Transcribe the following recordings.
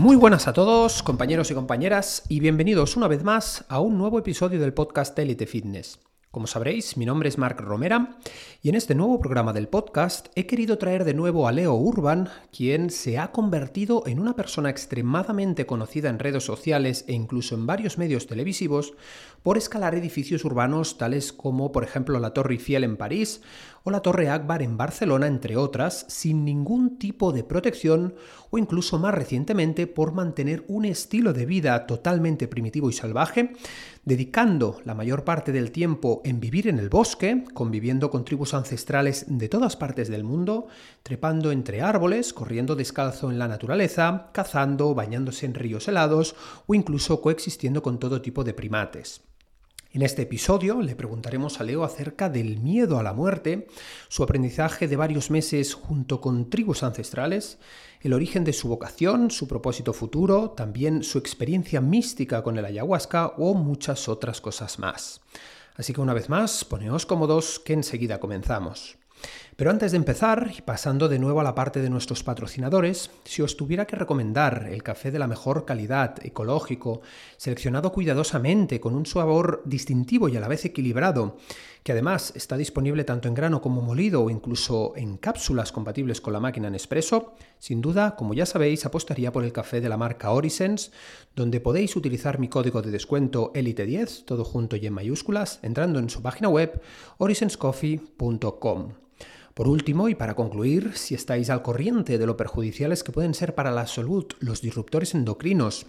Muy buenas a todos, compañeros y compañeras, y bienvenidos una vez más a un nuevo episodio del podcast Elite Fitness. Como sabréis, mi nombre es Marc Romera y en este nuevo programa del podcast he querido traer de nuevo a Leo Urban, quien se ha convertido en una persona extremadamente conocida en redes sociales e incluso en varios medios televisivos por escalar edificios urbanos tales como por ejemplo la Torre Eiffel en París o la Torre Akbar en Barcelona, entre otras, sin ningún tipo de protección o incluso más recientemente por mantener un estilo de vida totalmente primitivo y salvaje, dedicando la mayor parte del tiempo en vivir en el bosque, conviviendo con tribus ancestrales de todas partes del mundo, trepando entre árboles, corriendo descalzo en la naturaleza, cazando, bañándose en ríos helados o incluso coexistiendo con todo tipo de primates. En este episodio le preguntaremos a Leo acerca del miedo a la muerte, su aprendizaje de varios meses junto con tribus ancestrales, el origen de su vocación, su propósito futuro, también su experiencia mística con el ayahuasca o muchas otras cosas más. Así que una vez más, poneos cómodos que enseguida comenzamos. Pero antes de empezar, y pasando de nuevo a la parte de nuestros patrocinadores, si os tuviera que recomendar el café de la mejor calidad, ecológico, seleccionado cuidadosamente, con un sabor distintivo y a la vez equilibrado, que además está disponible tanto en grano como molido o incluso en cápsulas compatibles con la máquina en espresso, sin duda, como ya sabéis, apostaría por el café de la marca Orisens, donde podéis utilizar mi código de descuento ELITE10, todo junto y en mayúsculas, entrando en su página web orisenscoffee.com. Por último, y para concluir, si estáis al corriente de lo perjudiciales que pueden ser para la salud los disruptores endocrinos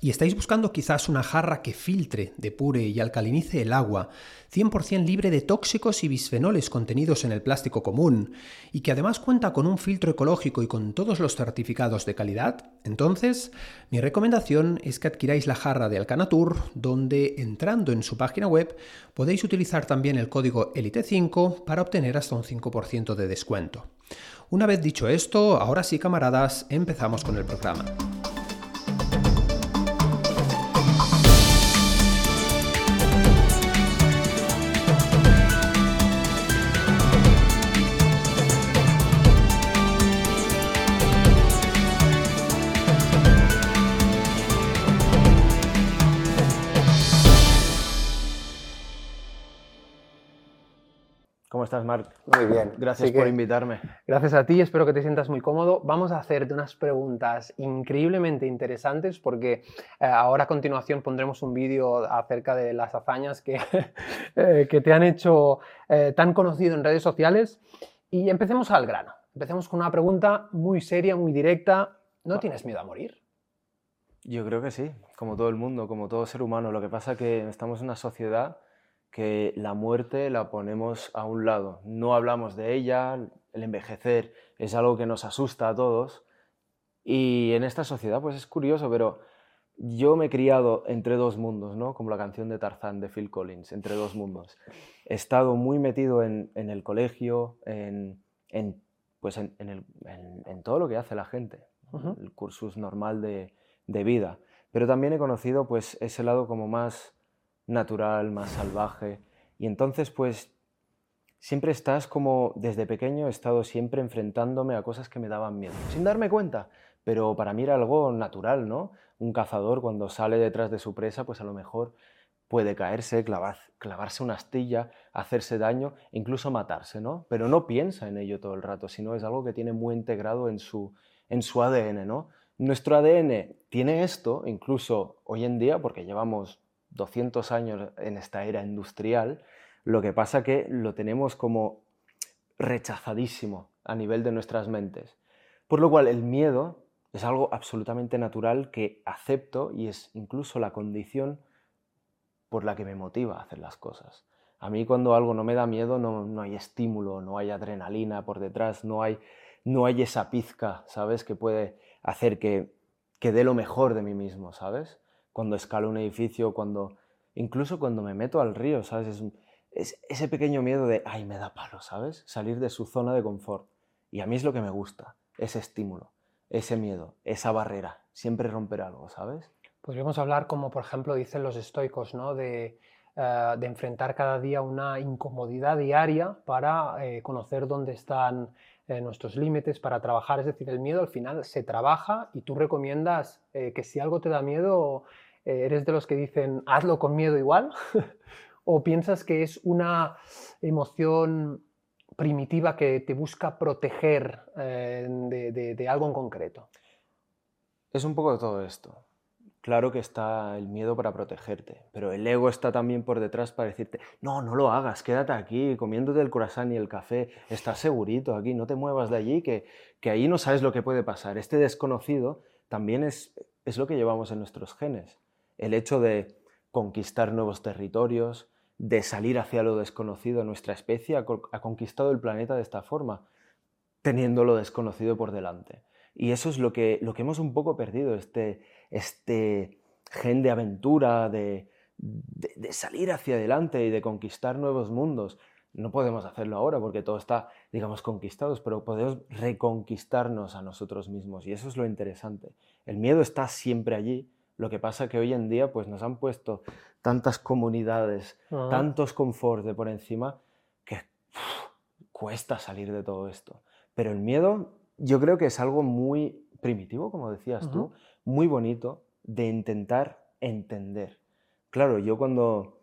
y estáis buscando quizás una jarra que filtre, depure y alcalinice el agua, 100% libre de tóxicos y bisfenoles contenidos en el plástico común, y que además cuenta con un filtro ecológico y con todos los certificados de calidad, entonces mi recomendación es que adquiráis la jarra de Alcanatur, donde entrando en su página web podéis utilizar también el código ELITE5 para obtener hasta un 5% de descuento. Una vez dicho esto, ahora sí camaradas, empezamos con el programa. Estás, Marc? Muy bien. Gracias por invitarme. Gracias a ti, espero que te sientas muy cómodo. Vamos a hacerte unas preguntas increíblemente interesantes porque eh, ahora a continuación pondremos un vídeo acerca de las hazañas que, eh, que te han hecho eh, tan conocido en redes sociales. Y empecemos al grano. Empecemos con una pregunta muy seria, muy directa. ¿No tienes miedo a morir? Yo creo que sí, como todo el mundo, como todo ser humano. Lo que pasa es que estamos en una sociedad que la muerte la ponemos a un lado. No hablamos de ella, el envejecer es algo que nos asusta a todos. Y en esta sociedad, pues es curioso, pero yo me he criado entre dos mundos, ¿no? Como la canción de Tarzán de Phil Collins, entre dos mundos. He estado muy metido en, el colegio, en, pues en, todo lo que hace la gente, el cursus normal de, de, vida. Pero también he conocido pues ese lado como más natural, más salvaje. Y entonces, pues, siempre estás como, desde pequeño he estado siempre enfrentándome a cosas que me daban miedo, sin darme cuenta, pero para mí era algo natural, ¿no? Un cazador cuando sale detrás de su presa, pues a lo mejor puede caerse, clavarse una astilla, hacerse daño, incluso matarse, ¿no? Pero no piensa en ello todo el rato, sino es algo que tiene muy integrado en su, en su ADN, ¿no? Nuestro ADN tiene esto, incluso hoy en día, porque llevamos 200 años en esta era industrial, lo que pasa que lo tenemos como rechazadísimo a nivel de nuestras mentes. Por lo cual el miedo es algo absolutamente natural que acepto y es incluso la condición por la que me motiva a hacer las cosas. A mí cuando algo no me da miedo no, hay estímulo, no hay adrenalina por detrás, no hay, no hay esa pizca, ¿sabes? Que puede hacer que, que dé lo mejor de mí mismo, ¿sabes? Cuando escalo un edificio, cuando incluso cuando me meto al río, ¿sabes? Es, ese pequeño miedo de, ay, me da palo, ¿sabes? Salir de su zona de confort. Y a mí es lo que me gusta, ese estímulo, ese miedo, esa barrera, siempre romper algo, ¿sabes? Podríamos hablar como, por ejemplo, dicen los estoicos, ¿no? De eh, de enfrentar cada día una incomodidad diaria para eh, conocer dónde están eh, nuestros límites, para trabajar. Es decir, el miedo al final se trabaja y tú recomiendas que si algo te da miedo, eres de los que dicen hazlo con miedo igual, o piensas que es una emoción primitiva que te busca proteger de algo en concreto. Es un poco de todo esto. Claro que está el miedo para protegerte, pero el ego está también por detrás para decirte, no, no lo hagas, quédate aquí comiéndote el croissant y el café, estás segurito aquí, no te muevas de allí, que, que ahí no sabes lo que puede pasar. Este desconocido también es, es lo que llevamos en nuestros genes. El hecho de conquistar nuevos territorios, de salir hacia lo desconocido, nuestra especie ha, conquistado el planeta de esta forma, teniendo lo desconocido por delante. Y eso es lo que, lo que hemos un poco perdido, este, este gen de aventura, de, de, salir hacia adelante y de conquistar nuevos mundos. No podemos hacerlo ahora porque todo está, digamos, conquistados, pero podemos reconquistarnos a nosotros mismos y eso es lo interesante. El miedo está siempre allí, lo que pasa que hoy en día pues, nos han puesto tantas comunidades, tantos confort de por encima, que cuesta salir de todo esto. Pero el miedo yo creo que es algo muy primitivo, como decías tú, muy bonito de intentar entender. Claro, yo cuando,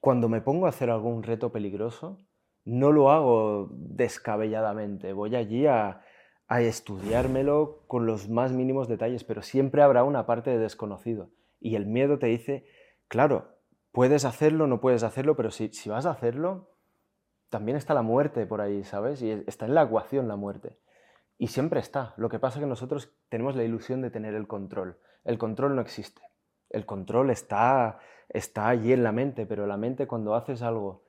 cuando me pongo a hacer algún reto peligroso, no lo hago descabelladamente, voy allí a, a estudiármelo con los más mínimos detalles, pero siempre habrá una parte de desconocido. Y el miedo te dice, claro, puedes hacerlo, no puedes hacerlo, pero si, si vas a hacerlo, también está la muerte por ahí, ¿sabes? Y está en la ecuación la muerte. Y siempre está. Lo que pasa es que nosotros tenemos la ilusión de tener el control. El control no existe. El control está, está allí en la mente, pero la mente cuando haces algo,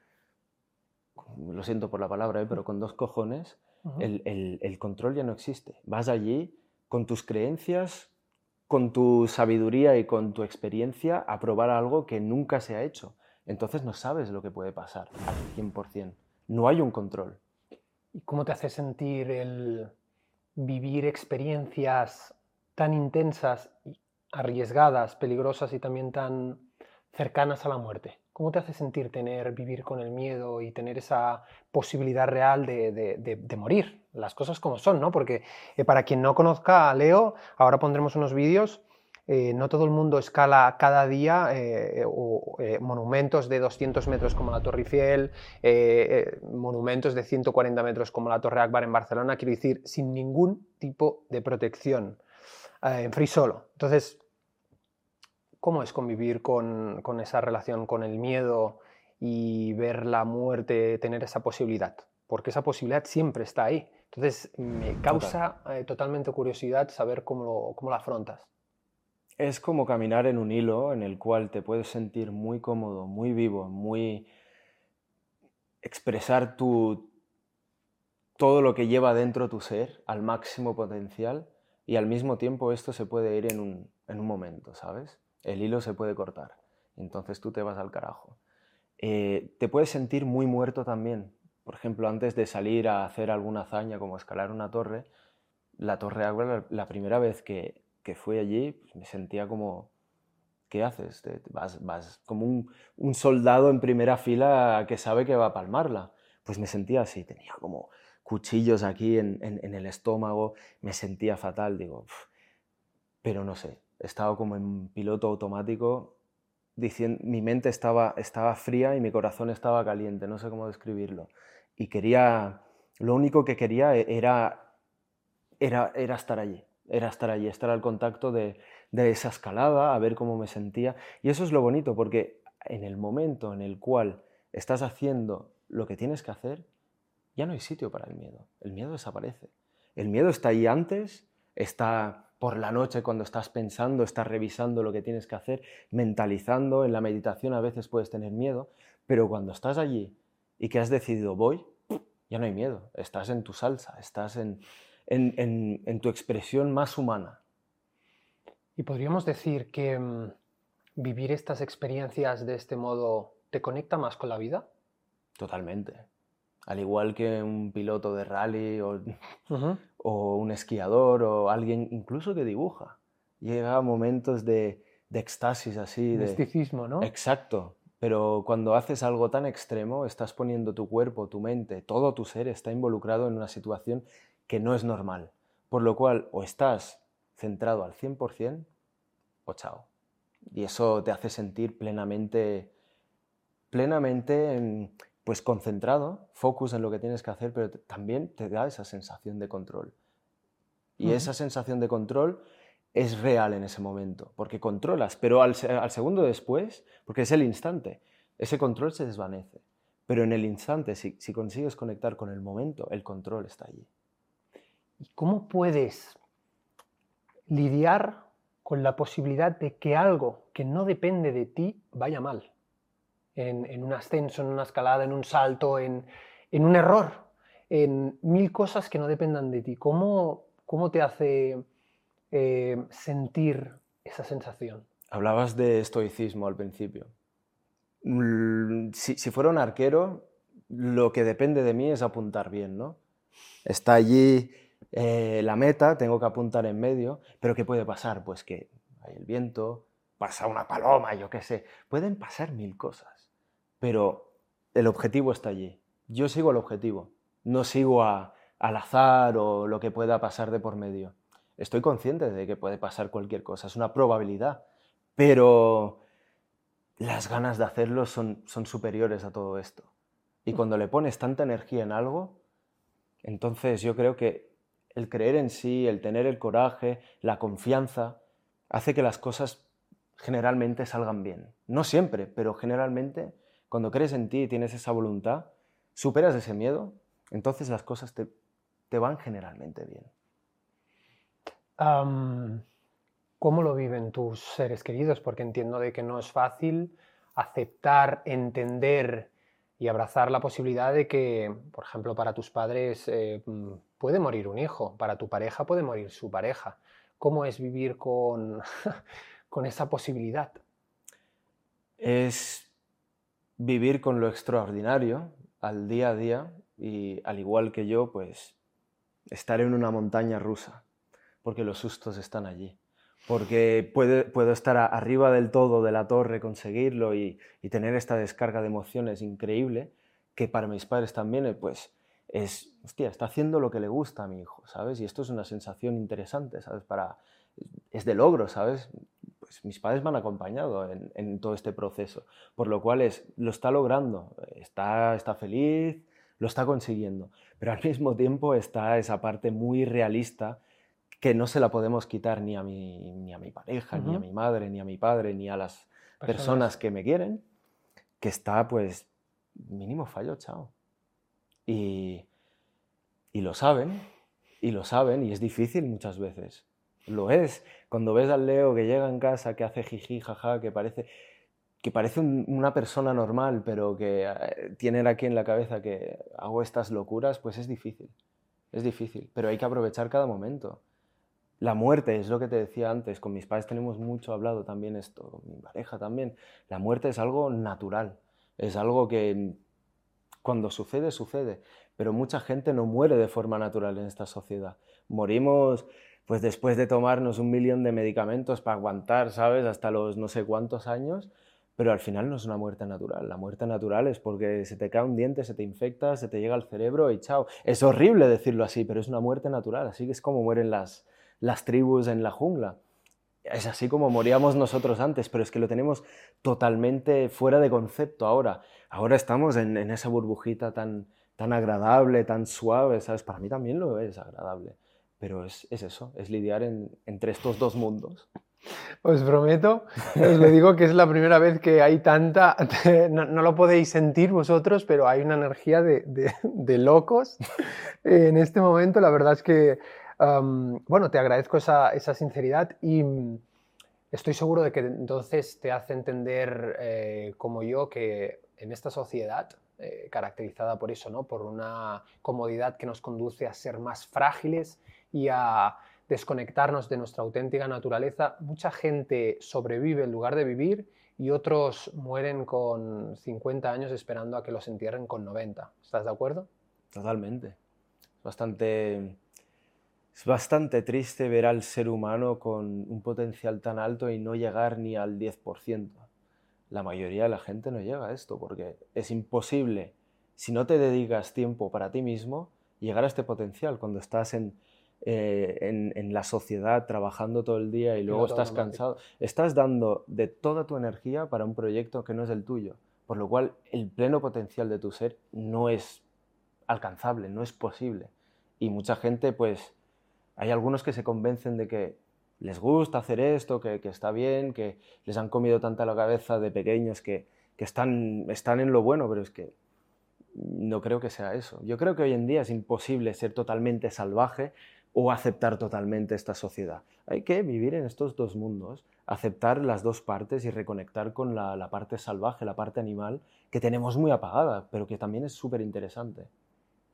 lo siento por la palabra, ¿eh? pero con dos cojones, el, el control ya no existe. Vas allí con tus creencias, con tu sabiduría y con tu experiencia a probar algo que nunca se ha hecho. Entonces no sabes lo que puede pasar al 100%. No hay un control. ¿Y cómo te hace sentir el, vivir experiencias tan intensas, arriesgadas, peligrosas y también tan cercanas a la muerte? ¿Cómo te hace sentir tener, vivir con el miedo y tener esa posibilidad real de, morir? Las cosas como son, ¿no? Porque eh, para quien no conozca a Leo, ahora pondremos unos vídeos eh, no todo el mundo escala cada día eh, monumentos de 200 metros como la Torre Eiffel, monumentos de 140 metros como la Torre Akbar en Barcelona, quiero decir, sin ningún tipo de protección, en free solo. Entonces, ¿cómo es convivir con, con esa relación, con el miedo y ver la muerte, tener esa posibilidad? Porque esa posibilidad siempre está ahí. Entonces, me causa totalmente curiosidad saber cómo, cómo la afrontas es como caminar en un hilo en el cual te puedes sentir muy cómodo, muy vivo, muy expresar tu todo lo que lleva dentro tu ser al máximo potencial y al mismo tiempo esto se puede ir en un, en un momento, ¿sabes? El hilo se puede cortar, entonces tú te vas al carajo. Eh, te puedes sentir muy muerto también. Por ejemplo, antes de salir a hacer alguna hazaña como escalar una torre, la torre agua, la primera vez que, que fui allí, pues, me sentía como, ¿qué haces? vas, vas como un, un, soldado en primera fila que sabe que va a palmarla. Pues me sentía así, tenía como cuchillos aquí en, en, el estómago, me sentía fatal, digo, pero no sé, estaba como en piloto automático, diciendo, mi mente estaba, estaba fría y mi corazón estaba caliente, no sé cómo describirlo. Y quería, lo único que quería e, era, era, era estar allí, era estar allí, estar al contacto de, esa escalada, a ver cómo me sentía. Y eso es lo bonito, porque en el momento en el cual estás haciendo lo que tienes que hacer, ya no hay sitio para el miedo. El miedo desaparece. El miedo está ahí antes, está por la noche cuando estás pensando, estás revisando lo que tienes que hacer, mentalizando, en la meditación a veces puedes tener miedo, pero cuando estás allí y que has decidido voy, ya no hay miedo, estás en tu salsa, estás en, en, tu expresión más humana. Y podríamos decir que mm, vivir estas experiencias de este modo te conecta más con la vida. Totalmente. Al igual que un piloto de rally o, o un esquiador o alguien incluso que dibuja. Llega a momentos de, de éxtasis así. De Misticismo, ¿no? Exacto. Pero cuando haces algo tan extremo, estás poniendo tu cuerpo, tu mente, todo tu ser está involucrado en una situación que no es normal. Por lo cual, o estás centrado al 100% o chao. Y eso te hace sentir plenamente, plenamente pues concentrado, focus en lo que tienes que hacer, pero también te da esa sensación de control. Y esa sensación de control es real en ese momento, porque controlas, pero al, segundo después, porque es el instante, ese control se desvanece. Pero en el instante, si, si consigues conectar con el momento, el control está allí. ¿Y cómo puedes lidiar con la posibilidad de que algo que no depende de ti vaya mal? En, un ascenso, en una escalada, en un salto, en, un error, en mil cosas que no dependan de ti. ¿Cómo, cómo te hace eh, sentir esa sensación? Hablabas de estoicismo al principio. Si, fuera un arquero, lo que depende de mí es apuntar bien, ¿no? Está allí eh, la meta, tengo que apuntar en medio, pero ¿qué puede pasar? Pues que hay el viento, pasa una paloma, yo qué sé. Pueden pasar mil cosas, pero el objetivo está allí. Yo sigo el objetivo, no sigo al azar o lo que pueda pasar de por medio estoy consciente de que puede pasar cualquier cosa, es una probabilidad, pero las ganas de hacerlo son, son superiores a todo esto. Y cuando le pones tanta energía en algo, entonces yo creo que el creer en sí, el tener el coraje, la confianza, hace que las cosas generalmente salgan bien. No siempre, pero generalmente cuando crees en ti y tienes esa voluntad, superas ese miedo, entonces las cosas te, te van generalmente bien. ¿Cómo lo viven tus seres queridos? Porque entiendo de que no es fácil aceptar, entender y abrazar la posibilidad de que, por ejemplo, para tus padres eh, puede morir un hijo, para tu pareja puede morir su pareja. ¿Cómo es vivir con, con esa posibilidad? Es vivir con lo extraordinario al día a día y al igual que yo, pues estar en una montaña rusa porque los sustos están allí. Porque puedo estar arriba del todo de la torre, conseguirlo y, tener esta descarga de emociones increíble, que para mis padres también, eh, pues, es, hostia, está haciendo lo que le gusta a mi hijo, ¿sabes? Y esto es una sensación interesante, ¿sabes? Para, es de logro, ¿sabes? Pues mis padres me han acompañado en, todo este proceso, por lo cual es, lo está logrando, está, está feliz, lo está consiguiendo, pero al mismo tiempo está esa parte muy realista que no se la podemos quitar ni a mi, ni a mi pareja, ni a mi madre, ni a mi padre, ni a las personas. que me quieren, que está pues mínimo fallo, chao. Y, y lo saben, y lo saben, y es difícil muchas veces. Lo es. Cuando ves al Leo que llega en casa, que hace jiji, jaja, que parece, que parece una persona normal, pero que eh, tiene aquí en la cabeza que hago estas locuras, pues es difícil. Es difícil, pero hay que aprovechar cada momento la muerte, es lo que te decía antes, con mis padres tenemos mucho hablado también esto, con mi pareja también. La muerte es algo natural, es algo que cuando sucede, sucede, pero mucha gente no muere de forma natural en esta sociedad. Morimos pues después de tomarnos un millón de medicamentos para aguantar, ¿sabes? Hasta los no sé cuántos años, pero al final no es una muerte natural. La muerte natural es porque se te cae un diente, se te infecta, se te llega al cerebro y chao. Es horrible decirlo así, pero es una muerte natural, así que es como mueren las, las tribus en la jungla. Es así como moríamos nosotros antes, pero es que lo tenemos totalmente fuera de concepto ahora. Ahora estamos en, esa burbujita tan, tan agradable, tan suave, ¿sabes? Para mí también lo es agradable, pero es, eso, es lidiar entre estos dos mundos. Os prometo, os lo digo que es la primera vez que hay tanta, no, lo podéis sentir vosotros, pero hay una energía de, de locos en este momento. La verdad es que bueno, te agradezco esa, sinceridad y mm, estoy seguro de que entonces te hace entender, eh, como yo, que en esta sociedad, eh, caracterizada por eso, ¿no? por una comodidad que nos conduce a ser más frágiles y a desconectarnos de nuestra auténtica naturaleza, mucha gente sobrevive en lugar de vivir y otros mueren con 50 años esperando a que los entierren con 90. ¿Estás de acuerdo? Totalmente. Bastante es bastante triste ver al ser humano con un potencial tan alto y no llegar ni al 10%. la mayoría de la gente no llega a esto, porque es imposible, si no te dedicas tiempo para ti mismo, llegar a este potencial cuando estás en, eh, en, la sociedad trabajando todo el día y luego estás cansado. Estás dando de toda tu energía para un proyecto que no es el tuyo, por lo cual el pleno potencial de tu ser no es alcanzable, no es posible. Y mucha gente, pues, hay algunos que se convencen de que les gusta hacer esto, que, está bien, que les han comido tanta la cabeza de pequeños que, que están, están en lo bueno, pero es que no creo que sea eso. Yo creo que hoy en día es imposible ser totalmente salvaje o aceptar totalmente esta sociedad. Hay que vivir en estos dos mundos, aceptar las dos partes y reconectar con la, parte salvaje, la parte animal, que tenemos muy apagada, pero que también es súper interesante.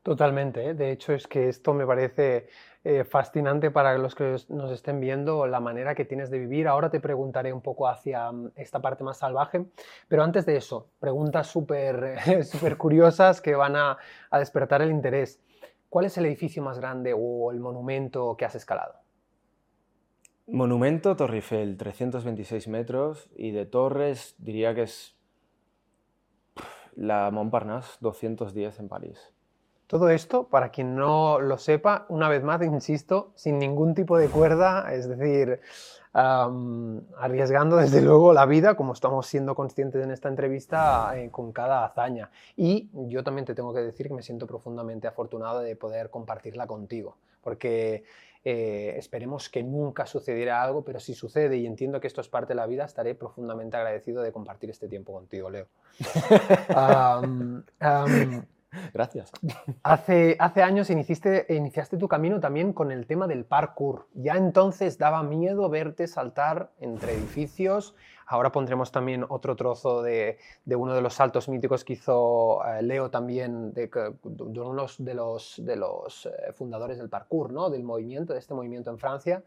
Totalmente, ¿eh? de hecho es que esto me parece eh, fascinante para los que nos estén viendo, la manera que tienes de vivir. Ahora te preguntaré un poco hacia mm, esta parte más salvaje, pero antes de eso, preguntas súper curiosas que van a despertar el interés. ¿Cuál es el edificio más grande o el monumento que has escalado? Monumento Torre Eiffel, 326 metros, y de torres diría que es la Montparnasse, 210 en París. Todo esto, para quien no lo sepa, una vez más, insisto, sin ningún tipo de cuerda, es decir, arriesgando desde luego la vida, como estamos siendo conscientes en esta entrevista, eh, con cada hazaña. Y yo también te tengo que decir que me siento profundamente afortunado de poder compartirla contigo, porque eh, esperemos que nunca sucediera algo, pero si sucede y entiendo que esto es parte de la vida, estaré profundamente agradecido de compartir este tiempo contigo, Leo. Gracias. Hace, hace años iniciaste, iniciaste tu camino también con el tema del parkour. Ya entonces daba miedo verte saltar entre edificios. Ahora pondremos también otro trozo de, uno de los saltos míticos que hizo eh, Leo también, de, de, uno de los, de los eh, fundadores del parkour, ¿no? del movimiento, de este movimiento en Francia.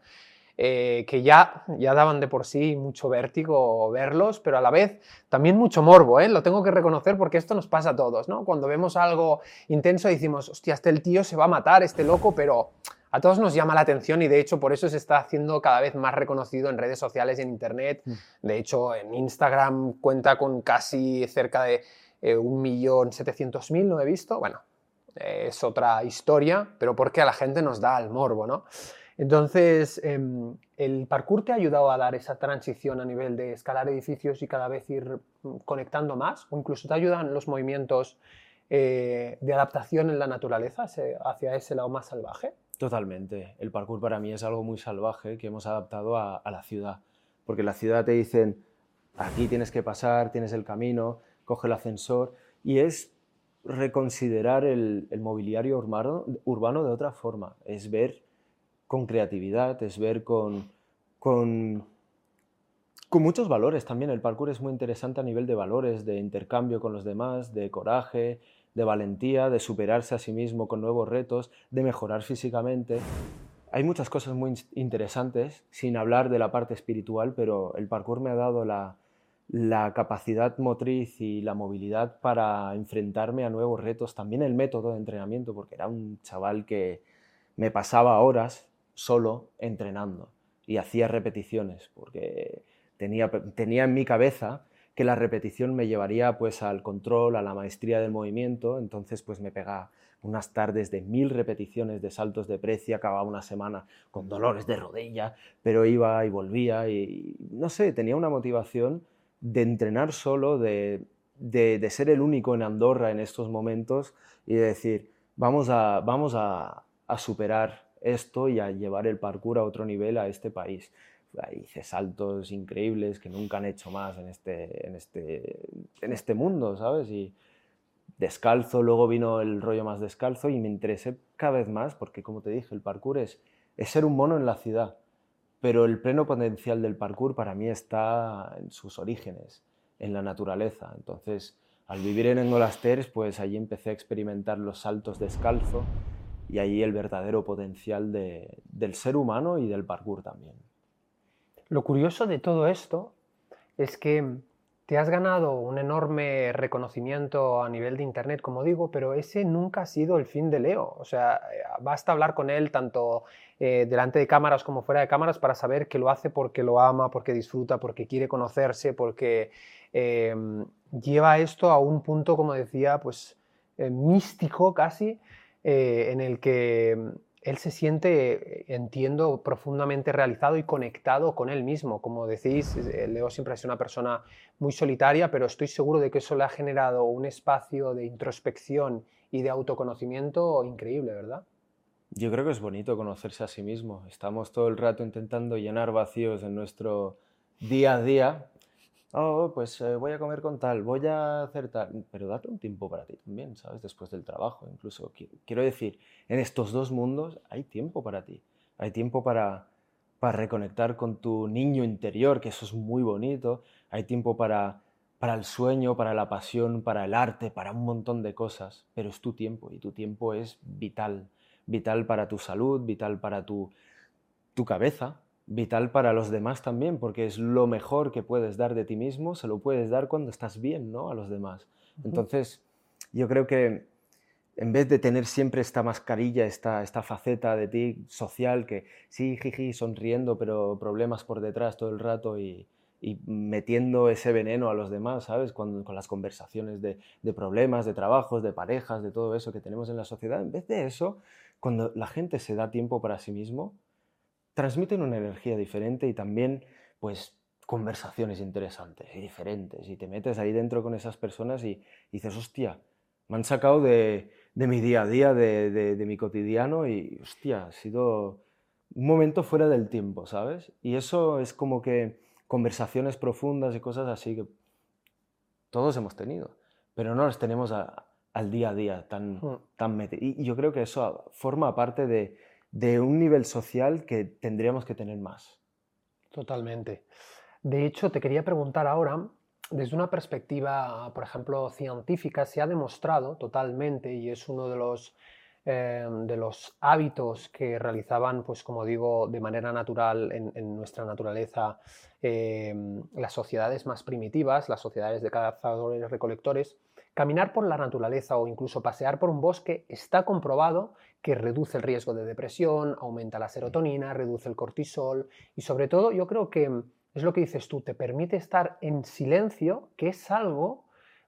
Eh, que ya, ya daban de por sí mucho vértigo verlos, pero a la vez también mucho morbo, ¿eh? lo tengo que reconocer porque esto nos pasa a todos, ¿no? Cuando vemos algo intenso decimos, hostia, este el tío se va a matar, este loco, pero a todos nos llama la atención y de hecho por eso se está haciendo cada vez más reconocido en redes sociales y en Internet. Mm. De hecho, en Instagram cuenta con casi cerca de eh, 1.700.000, no he visto. Bueno, es otra historia, pero porque a la gente nos da el morbo, ¿no? Entonces, em, ¿el parkour te ha ayudado a dar esa transición a nivel de escalar edificios y cada vez ir mm, conectando más? ¿O incluso te ayudan los movimientos eh, de adaptación en la naturaleza hacia ese lado más salvaje? Totalmente. El parkour para mí es algo muy salvaje que hemos adaptado a, la ciudad. Porque la ciudad te dicen, aquí tienes que pasar, tienes el camino, coge el ascensor. Y es reconsiderar el, mobiliario urbano de otra forma. Es ver con creatividad, es ver con, con, con muchos valores también. El parkour es muy interesante a nivel de valores, de intercambio con los demás, de coraje, de valentía, de superarse a sí mismo con nuevos retos, de mejorar físicamente. Hay muchas cosas muy interesantes, sin hablar de la parte espiritual, pero el parkour me ha dado la, la capacidad motriz y la movilidad para enfrentarme a nuevos retos, también el método de entrenamiento, porque era un chaval que me pasaba horas solo entrenando. Y hacía repeticiones porque tenía, tenía en mi cabeza que la repetición me llevaría pues al control, a la maestría del movimiento, entonces pues me pegaba unas tardes de mil repeticiones de saltos de precio, acababa una semana con dolores de rodilla, pero iba y volvía y no sé, tenía una motivación de entrenar solo, de, de, ser el único en Andorra en estos momentos y de decir, vamos a, vamos a, a superar esto y a llevar el parkour a otro nivel a este país. Hice saltos increíbles que nunca han hecho más en este, en este, en este mundo, ¿sabes? Y descalzo, luego vino el rollo más descalzo y me interesé cada vez más porque, como te dije, el parkour es, es ser un mono en la ciudad, pero el pleno potencial del parkour para mí está en sus orígenes, en la naturaleza. Entonces, al vivir en Engolasteres, pues allí empecé a experimentar los saltos descalzo y ahí el verdadero potencial del ser humano y del parkour también. Lo curioso de todo esto es que te has ganado un enorme reconocimiento a nivel de Internet, como digo, pero ese nunca ha sido el fin de Leo. O sea, basta hablar con él tanto eh, delante de cámaras como fuera de cámaras para saber que lo hace porque lo ama, porque disfruta, porque quiere conocerse, porque em, lleva esto a un punto, como decía, pues eh, místico casi, eh, en el que em, él se siente, entiendo, profundamente realizado y conectado con él mismo. Como decís, Leo siempre es una persona muy solitaria, pero estoy seguro de que eso le ha generado un espacio de introspección y de autoconocimiento increíble, ¿verdad? Yo creo que es bonito conocerse a sí mismo. Estamos todo el rato intentando llenar vacíos en nuestro día a día. Oh, pues eh, voy a comer con tal, voy a hacer tal, pero date un tiempo para ti también, ¿sabes? Después del trabajo, incluso. Quiero decir, en estos dos mundos hay tiempo para ti. Hay tiempo para, para reconectar con tu niño interior, que eso es muy bonito. Hay tiempo para, para el sueño, para la pasión, para el arte, para un montón de cosas. Pero es tu tiempo y tu tiempo es vital vital para tu salud, vital para tu, tu cabeza, vital para los demás también, porque es lo mejor que puedes dar de ti mismo, se lo puedes dar cuando estás bien, ¿no? A los demás. Entonces, yo creo que en vez de tener siempre esta mascarilla, esta, esta faceta de ti social, que sí, jiji, sonriendo, pero problemas por detrás todo el rato y, y metiendo ese veneno a los demás, ¿sabes? con las conversaciones de, de, problemas, de trabajos, de parejas, de todo eso que tenemos en la sociedad. En vez de eso, cuando la gente se da tiempo para sí mismo, transmiten una energía diferente y también, pues, conversaciones interesantes y diferentes. Y te metes ahí dentro con esas personas y, dices, hostia, me han sacado de, de mi día a día, de, de, de mi cotidiano y, hostia, ha sido un momento fuera del tiempo, ¿sabes? Y eso es como que conversaciones profundas y cosas así que todos hemos tenido, pero no las tenemos al día a día tan, hmm. tan Y yo creo que eso forma parte de, de un nivel social que tendríamos que tener más. Totalmente. De hecho, te quería preguntar ahora, desde una perspectiva, por ejemplo, científica, se ha demostrado totalmente, y es uno de los Em, de los hábitos que realizaban, pues como digo, de manera natural en, nuestra naturaleza em, las sociedades más primitivas, las sociedades de cazadores recolectores, caminar por la naturaleza o incluso pasear por un bosque está comprobado que reduce el riesgo de depresión, aumenta la serotonina, reduce el cortisol y sobre todo yo creo que es lo que dices tú, te permite estar en silencio, que es algo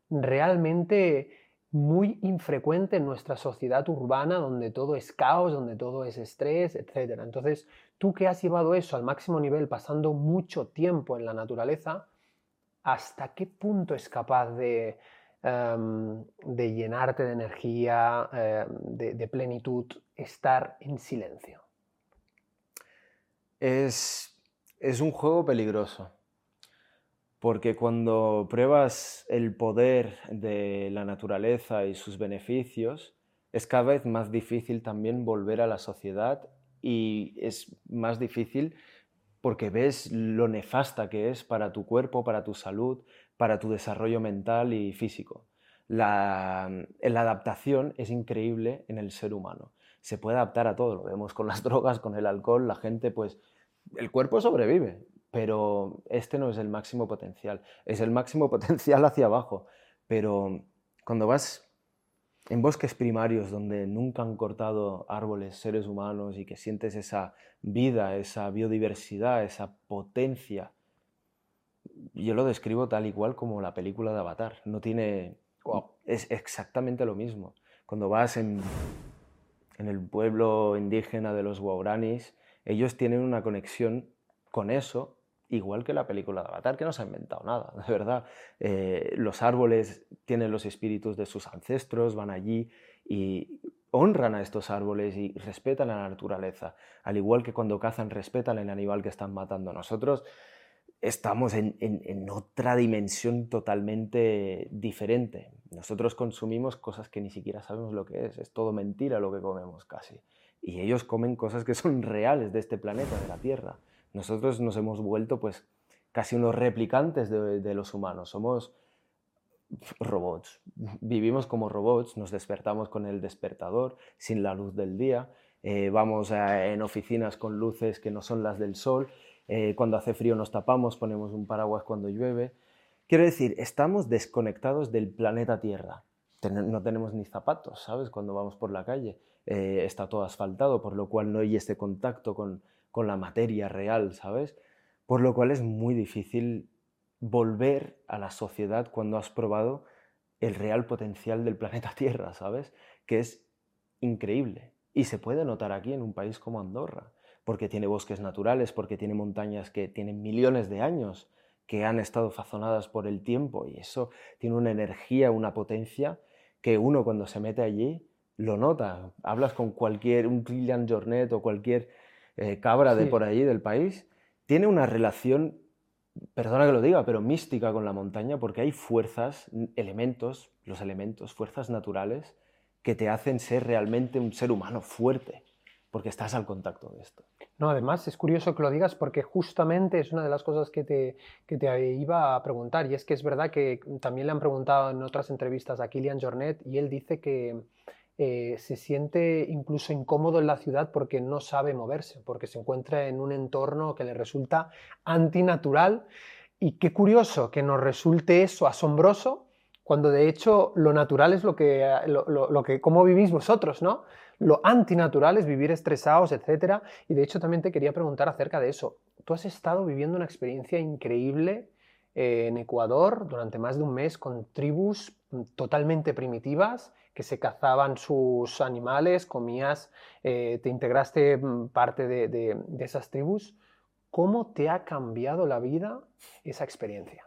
realmente muy infrecuente en nuestra sociedad urbana donde todo es caos, donde todo es estrés, etc. Entonces, tú que has llevado eso al máximo nivel pasando mucho tiempo en la naturaleza, ¿hasta qué punto es capaz de, em, de llenarte de energía, em, de, de, plenitud, estar en silencio? Es, es un juego peligroso porque cuando pruebas el poder de la naturaleza y sus beneficios, es cada vez más difícil también volver a la sociedad y es más difícil porque ves lo nefasta que es para tu cuerpo, para tu salud, para tu desarrollo mental y físico. La, la, adaptación es increíble en el ser humano. Se puede adaptar a todo, lo vemos con las drogas, con el alcohol, la gente pues el cuerpo sobrevive, pero este no es el máximo potencial, es el máximo potencial hacia abajo, pero cuando vas en bosques primarios donde nunca han cortado árboles seres humanos y que sientes esa vida, esa biodiversidad, esa potencia, yo lo describo tal y cual como la película de Avatar, no tiene... Es exactamente lo mismo. Cuando vas en, en el pueblo indígena de los Wauranis, ellos tienen una conexión con eso igual que la película de Avatar, que no se ha inventado nada, de verdad. Eh, los árboles tienen los espíritus de sus ancestros, van allí y honran a estos árboles y respetan la naturaleza, al igual que cuando cazan respetan el animal que están matando. Nosotros estamos en, en otra dimensión totalmente diferente. Nosotros consumimos cosas que ni siquiera sabemos lo que es, es todo mentira lo que comemos casi. Y ellos comen cosas que son reales de este planeta, de la Tierra. Nosotros nos hemos vuelto pues casi unos replicantes de, los humanos, somos robots, vivimos como robots, nos despertamos con el despertador, sin la luz del día, eh, vamos en oficinas con luces que no son las del sol, eh, cuando hace frío nos tapamos, ponemos un paraguas cuando llueve. Quiero decir, estamos desconectados del planeta Tierra. no tenemos ni zapatos, ¿sabes? Cuando vamos por la calle. Eh, está todo asfaltado, por lo cual no hay este contacto con, con la materia real, ¿sabes? Por lo cual es muy difícil volver a la sociedad cuando has probado el real potencial del planeta Tierra, ¿sabes? Que es increíble. Y se puede notar aquí en un país como Andorra, porque tiene bosques naturales, porque tiene montañas que tienen millones de años, que han estado fazonadas por el tiempo, y eso tiene una energía, una potencia que uno cuando se mete allí lo nota. Hablas con cualquier, un Kilian Jornet o cualquier eh, cabra de por allí del país, tiene una relación perdona que lo diga, pero mística con la montaña, porque hay fuerzas, elementos, los elementos, fuerzas naturales que te hacen ser realmente un ser humano fuerte, porque estás al contacto de esto. No, además es curioso que lo digas porque justamente es una de las cosas que te, que te iba a preguntar, y es que es verdad que también le han preguntado en otras entrevistas a Kilian Jornet y él dice que eh, se siente incluso incómodo en la ciudad porque no sabe moverse, porque se encuentra en un entorno que le resulta antinatural. Y qué curioso que nos resulte eso asombroso, cuando de hecho lo natural es lo que, lo, que cómo vivís vosotros, ¿no? Lo antinatural es vivir estresados, etc. Y de hecho también te quería preguntar acerca de eso. Tú has estado viviendo una experiencia increíble eh, en Ecuador durante más de un mes con tribus mm, totalmente primitivas que se cazaban sus animales, comías, eh, te integraste mm, parte de, esas tribus. ¿Cómo te ha cambiado la vida esa experiencia?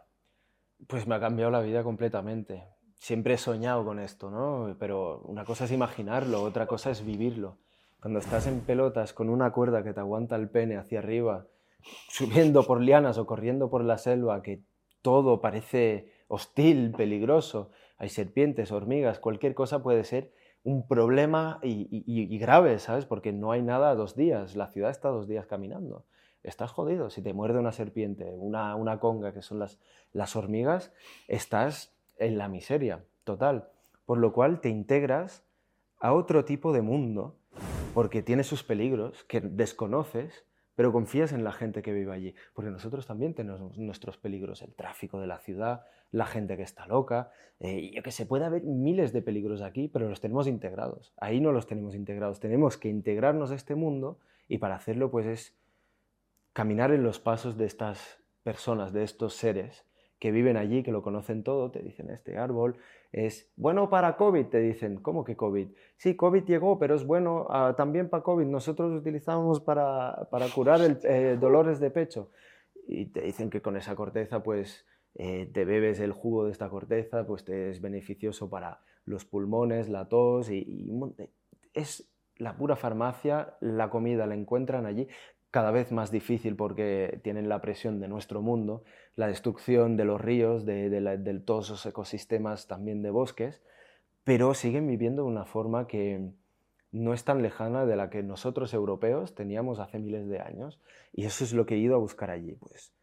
Pues me ha cambiado la vida completamente. Siempre he soñado con esto, ¿no? Pero una cosa es imaginarlo, otra cosa es vivirlo. Cuando estás en pelotas con una cuerda que te aguanta el pene hacia arriba, subiendo por lianas o corriendo por la selva, que todo parece hostil, peligroso, hay serpientes, hormigas, cualquier cosa puede ser un problema y, grave, ¿sabes? Porque no hay nada dos días, la ciudad está dos días caminando. Estás jodido, si te muerde una serpiente, una, una conga, que son las, las hormigas, estás en la miseria total. Por lo cual te integras a otro tipo de mundo, porque tiene sus peligros que desconoces, pero confías en la gente que vive allí, porque nosotros también tenemos nuestros peligros, el tráfico de la ciudad, la gente que está loca, eh, yo que se puede haber miles de peligros aquí, pero los tenemos integrados. Ahí no los tenemos integrados, tenemos que integrarnos a este mundo y para hacerlo pues es caminar en los pasos de estas personas, de estos seres que viven allí, que lo conocen todo, te dicen este árbol es bueno para COVID, te dicen, ¿cómo que COVID? Sí, COVID llegó, pero es bueno ah, también para COVID, nosotros lo utilizamos para, curar el, eh, dolores de pecho. Y te dicen que con esa corteza, pues, eh, te bebes el jugo de esta corteza, pues te es beneficioso para los pulmones, la tos, y, y es la pura farmacia, la comida la encuentran allí, cada vez más difícil porque tienen la presión de nuestro mundo, la destrucción de los ríos, de, todos los ecosistemas también de bosques, pero siguen viviendo de una forma que no es tan lejana de la que nosotros europeos teníamos hace miles de años. Y eso es lo que he ido a buscar allí. Pues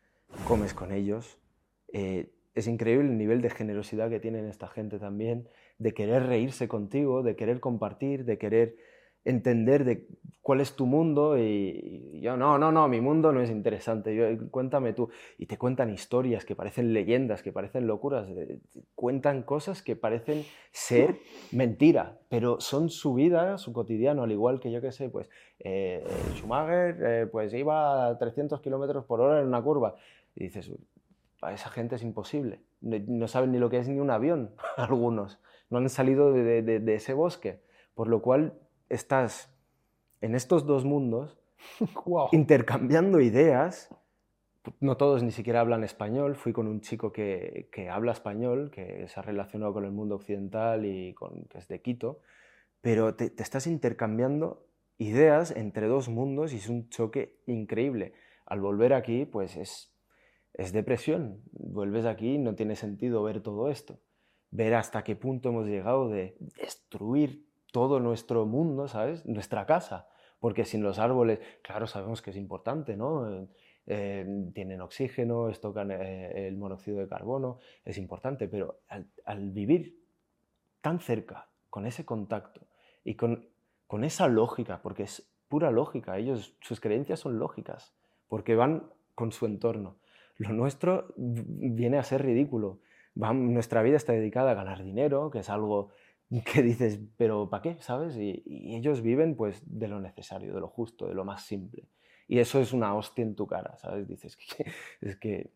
comes con ellos. Eh, es increíble el nivel de generosidad que tienen esta gente también, de querer reírse contigo, de querer compartir, de querer entender de cuál es tu mundo y, yo, no, no, no, mi mundo no es interesante, yo, cuéntame tú. Y te cuentan historias que parecen leyendas, que parecen locuras, cuentan cosas que parecen ser mentira, pero son su vida, su cotidiano, al igual que yo que sé, pues eh, Schumacher eh, pues iba a 300 kilómetros por hora en una curva. Y dices, a esa gente es imposible, no, saben ni lo que es ni un avión, algunos, no han salido de, de ese bosque, por lo cual estás en estos dos mundos intercambiando ideas. No todos ni siquiera hablan español. Fui con un chico que, habla español, que se ha relacionado con el mundo occidental y con, que es de Quito, pero te, estás intercambiando ideas entre dos mundos y es un choque increíble. Al volver aquí, pues es, es depresión. Vuelves aquí y no tiene sentido ver todo esto. Ver hasta qué punto hemos llegado de destruir todo nuestro mundo, ¿sabes? Nuestra casa. Porque sin los árboles, claro, sabemos que es importante, ¿no? Eh, eh, tienen oxígeno, estocan eh, el monóxido de carbono, es importante, pero al, vivir tan cerca, con ese contacto y con, con, esa lógica, porque es pura lógica, ellos, sus creencias son lógicas, porque van con su entorno. Lo nuestro viene a ser ridículo. nuestra vida está dedicada a ganar dinero, que es algo que dices, pero ¿para qué? ¿Sabes? Y, ellos viven pues de lo necesario, de lo justo, de lo más simple. Y eso es una hostia en tu cara, ¿sabes? Dices, que, es que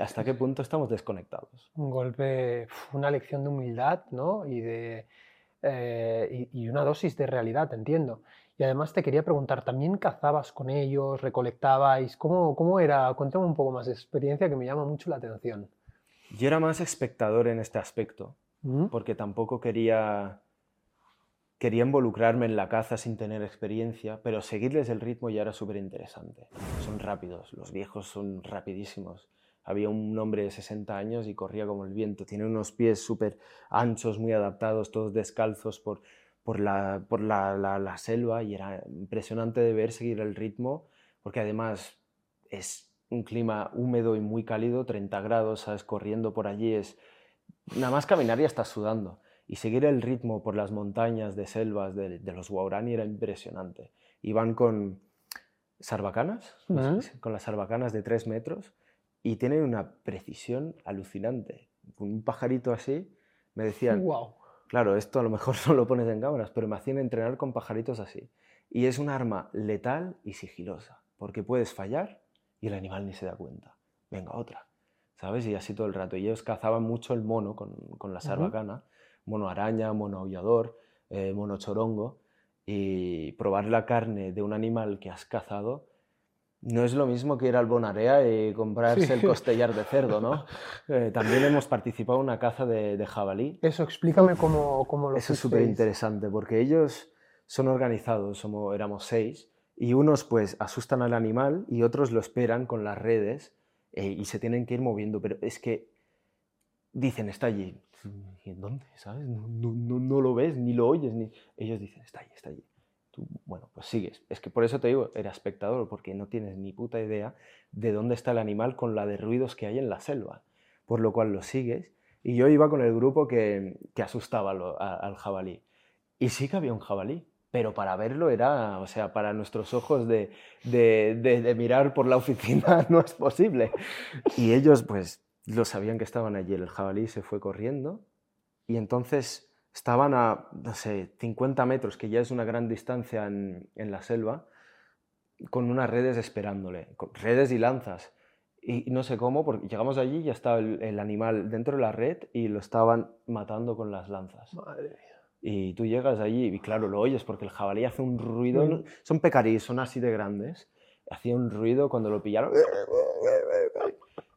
¿hasta qué punto estamos desconectados? Un golpe, una lección de humildad, ¿no? Y, de, eh, y, una dosis de realidad, entiendo. Y además te quería preguntar, ¿también cazabas con ellos, recolectabais? ¿Cómo, cómo era? Cuéntame un poco más de experiencia que me llama mucho la atención. Yo era más espectador en este aspecto, Porque tampoco quería quería involucrarme en la caza sin tener experiencia, pero seguirles el ritmo ya era súper interesante. Son rápidos, los viejos son rapidísimos. Había un hombre de 60 años y corría como el viento. Tiene unos pies súper anchos, muy adaptados, todos descalzos por, por, la, por la, la, selva y era impresionante de ver seguir el ritmo, porque además es un clima húmedo y muy cálido, 30 grados, ¿sabes? Corriendo por allí es... Nada más caminar y estás sudando y seguir el ritmo por las montañas de selvas de, los Guarani era impresionante. Iban con sarbacanas, con las sarbacanas de tres metros y tienen una precisión alucinante. Con un pajarito así, me decían, wow. claro, esto a lo mejor no lo pones en cámaras, pero me hacían entrenar con pajaritos así. Y es un arma letal y sigilosa, porque puedes fallar y el animal ni se da cuenta. Venga, otra. ¿Sabes? Y así todo el rato. Y ellos cazaban mucho el mono con, con la sarbacana mono araña, mono aullador, eh, mono chorongo, y probar la carne de un animal que has cazado no es lo mismo que ir al Bonarea y comprarse el costellar de cerdo, ¿no? Eh, también hemos participado en una caza de, jabalí. Eso, explícame cómo, cómo lo Eso es súper interesante, porque ellos son organizados, somos, éramos seis, y unos pues asustan al animal y otros lo esperan con las redes eh, y se tienen que ir moviendo, pero es que dicen, está allí, ¿Y en dónde? ¿Sabes? No, no, no, lo ves, ni lo oyes, ni... Ellos dicen, está allí, está allí. Tú, bueno, pues sigues. Es que por eso te digo, era espectador, porque no tienes ni puta idea de dónde está el animal con la de ruidos que hay en la selva. Por lo cual lo sigues. Y yo iba con el grupo que, que asustaba al jabalí. Y sí que había un jabalí, pero para verlo era, o sea, para nuestros ojos de, mirar por la oficina no es posible. Y ellos, pues, lo sabían que estaban allí. El jabalí se fue corriendo y entonces estaban a, no sé, 50 metros, que ya es una gran distancia en, la selva, con unas redes esperándole, redes y lanzas. Y no sé cómo, porque llegamos allí y ya estaba el, animal dentro de la red y lo estaban matando con las lanzas. Madre mía. Y tú llegas allí y claro, lo oyes porque el jabalí hace un ruido, mm. son pecarís, son así de grandes, hacía un ruido cuando lo pillaron.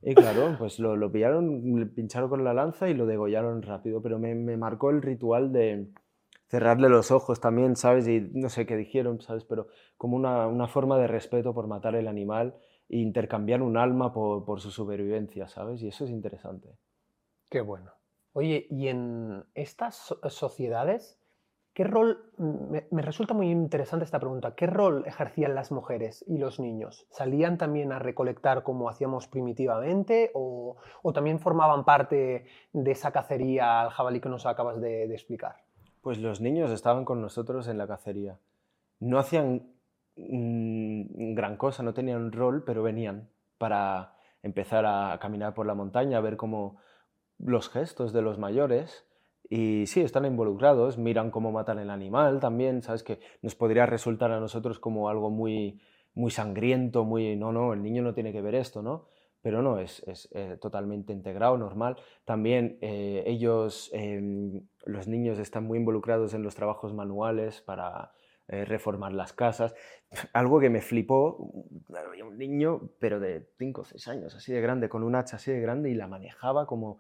Y claro, pues lo, lo, pillaron, le pincharon con la lanza y lo degollaron rápido, pero me, me, marcó el ritual de cerrarle los ojos también, ¿sabes? Y no sé qué dijeron, ¿sabes? Pero como una, una forma de respeto por matar el animal e intercambiar un alma por, por su supervivencia, ¿sabes? Y eso es interesante. Qué bueno. Oye, y en estas sociedades, ¿Qué rol, me, resulta muy interesante esta pregunta, ¿qué rol ejercían las mujeres y los niños? ¿Salían también a recolectar como hacíamos primitivamente o, también formaban parte de esa cacería al jabalí que nos acabas de, explicar? Pues los niños estaban con nosotros en la cacería. No hacían mm, gran cosa, no tenían rol, pero venían para empezar a caminar por la montaña, a ver cómo los gestos de los mayores y sí, están involucrados, miran cómo matan el animal también, ¿sabes? Que nos podría resultar a nosotros como algo muy, muy sangriento, muy, no, no, el niño no tiene que ver esto, ¿no? Pero no, es, es eh, totalmente integrado, normal. También eh, ellos, em, los niños están muy involucrados en los trabajos manuales para eh, reformar las casas. Algo que me flipó, un niño, pero de 5 o 6 años, así de grande, con un hacha así de grande y la manejaba como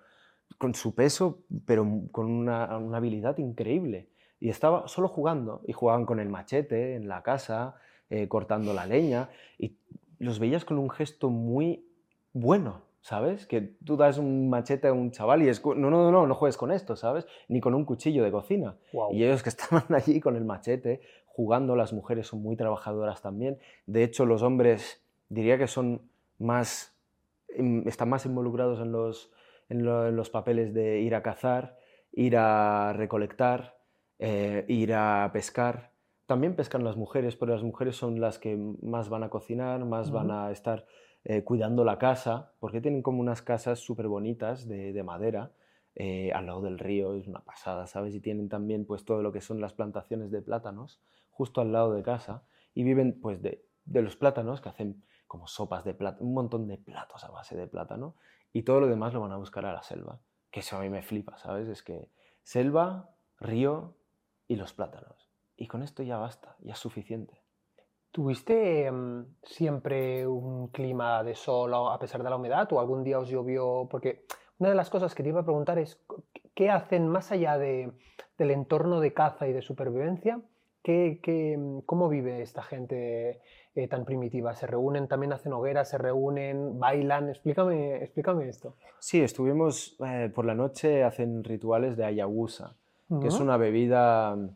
con su peso, pero con una, habilidad increíble. Y estaba solo jugando, y jugaban con el machete en la casa, eh, cortando la leña, y los veías con un gesto muy bueno, ¿sabes? Que tú das un machete a un chaval y es, no, no, no, no juegues con esto, ¿sabes? Ni con un cuchillo de cocina. Y ellos que estaban allí con el machete, jugando, las mujeres son muy trabajadoras también. De hecho, los hombres diría que son más, están más involucrados en los, en, los papeles de ir a cazar, ir a recolectar, eh, ir a pescar. También pescan las mujeres, pero las mujeres son las que más van a cocinar, más van a estar eh, cuidando la casa, porque tienen como unas casas súper bonitas de, madera eh, al lado del río, es una pasada, ¿sabes? Y tienen también pues todo lo que son las plantaciones de plátanos justo al lado de casa y viven pues de, de los plátanos que hacen como sopas de plátano, un montón de platos a base de plátano, y todo lo demás lo van a buscar a la selva, que eso a mí me flipa, ¿sabes? Es que selva, río y los plátanos. Y con esto ya basta, ya es suficiente. ¿Tuviste mm, siempre un clima de sol a pesar de la humedad o algún día os llovió? Porque una de las cosas que te iba a preguntar es, ¿qué hacen más allá de, del entorno de caza y de supervivencia? ¿Qué, mm, cómo vive esta gente eh, tan primitiva? ¿Se reúnen, también hacen hogueras, se reúnen, bailan? Explícame, explícame esto. Sí, estuvimos eh, por la noche, hacen rituales de ayahuasca, que es una bebida mm,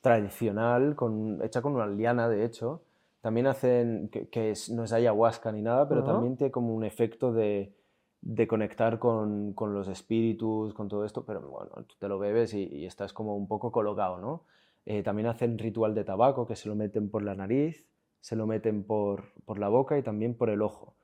tradicional con, hecha con una liana, de hecho. También hacen, que, no es ayahuasca ni nada, pero también tiene como un efecto de, de conectar con, con, los espíritus, con todo esto, pero bueno, tú te lo bebes y, estás como un poco colocado, ¿no? Eh, también hacen ritual de tabaco, que se lo meten por la nariz, se lo meten por, por, la boca y también por el ojo.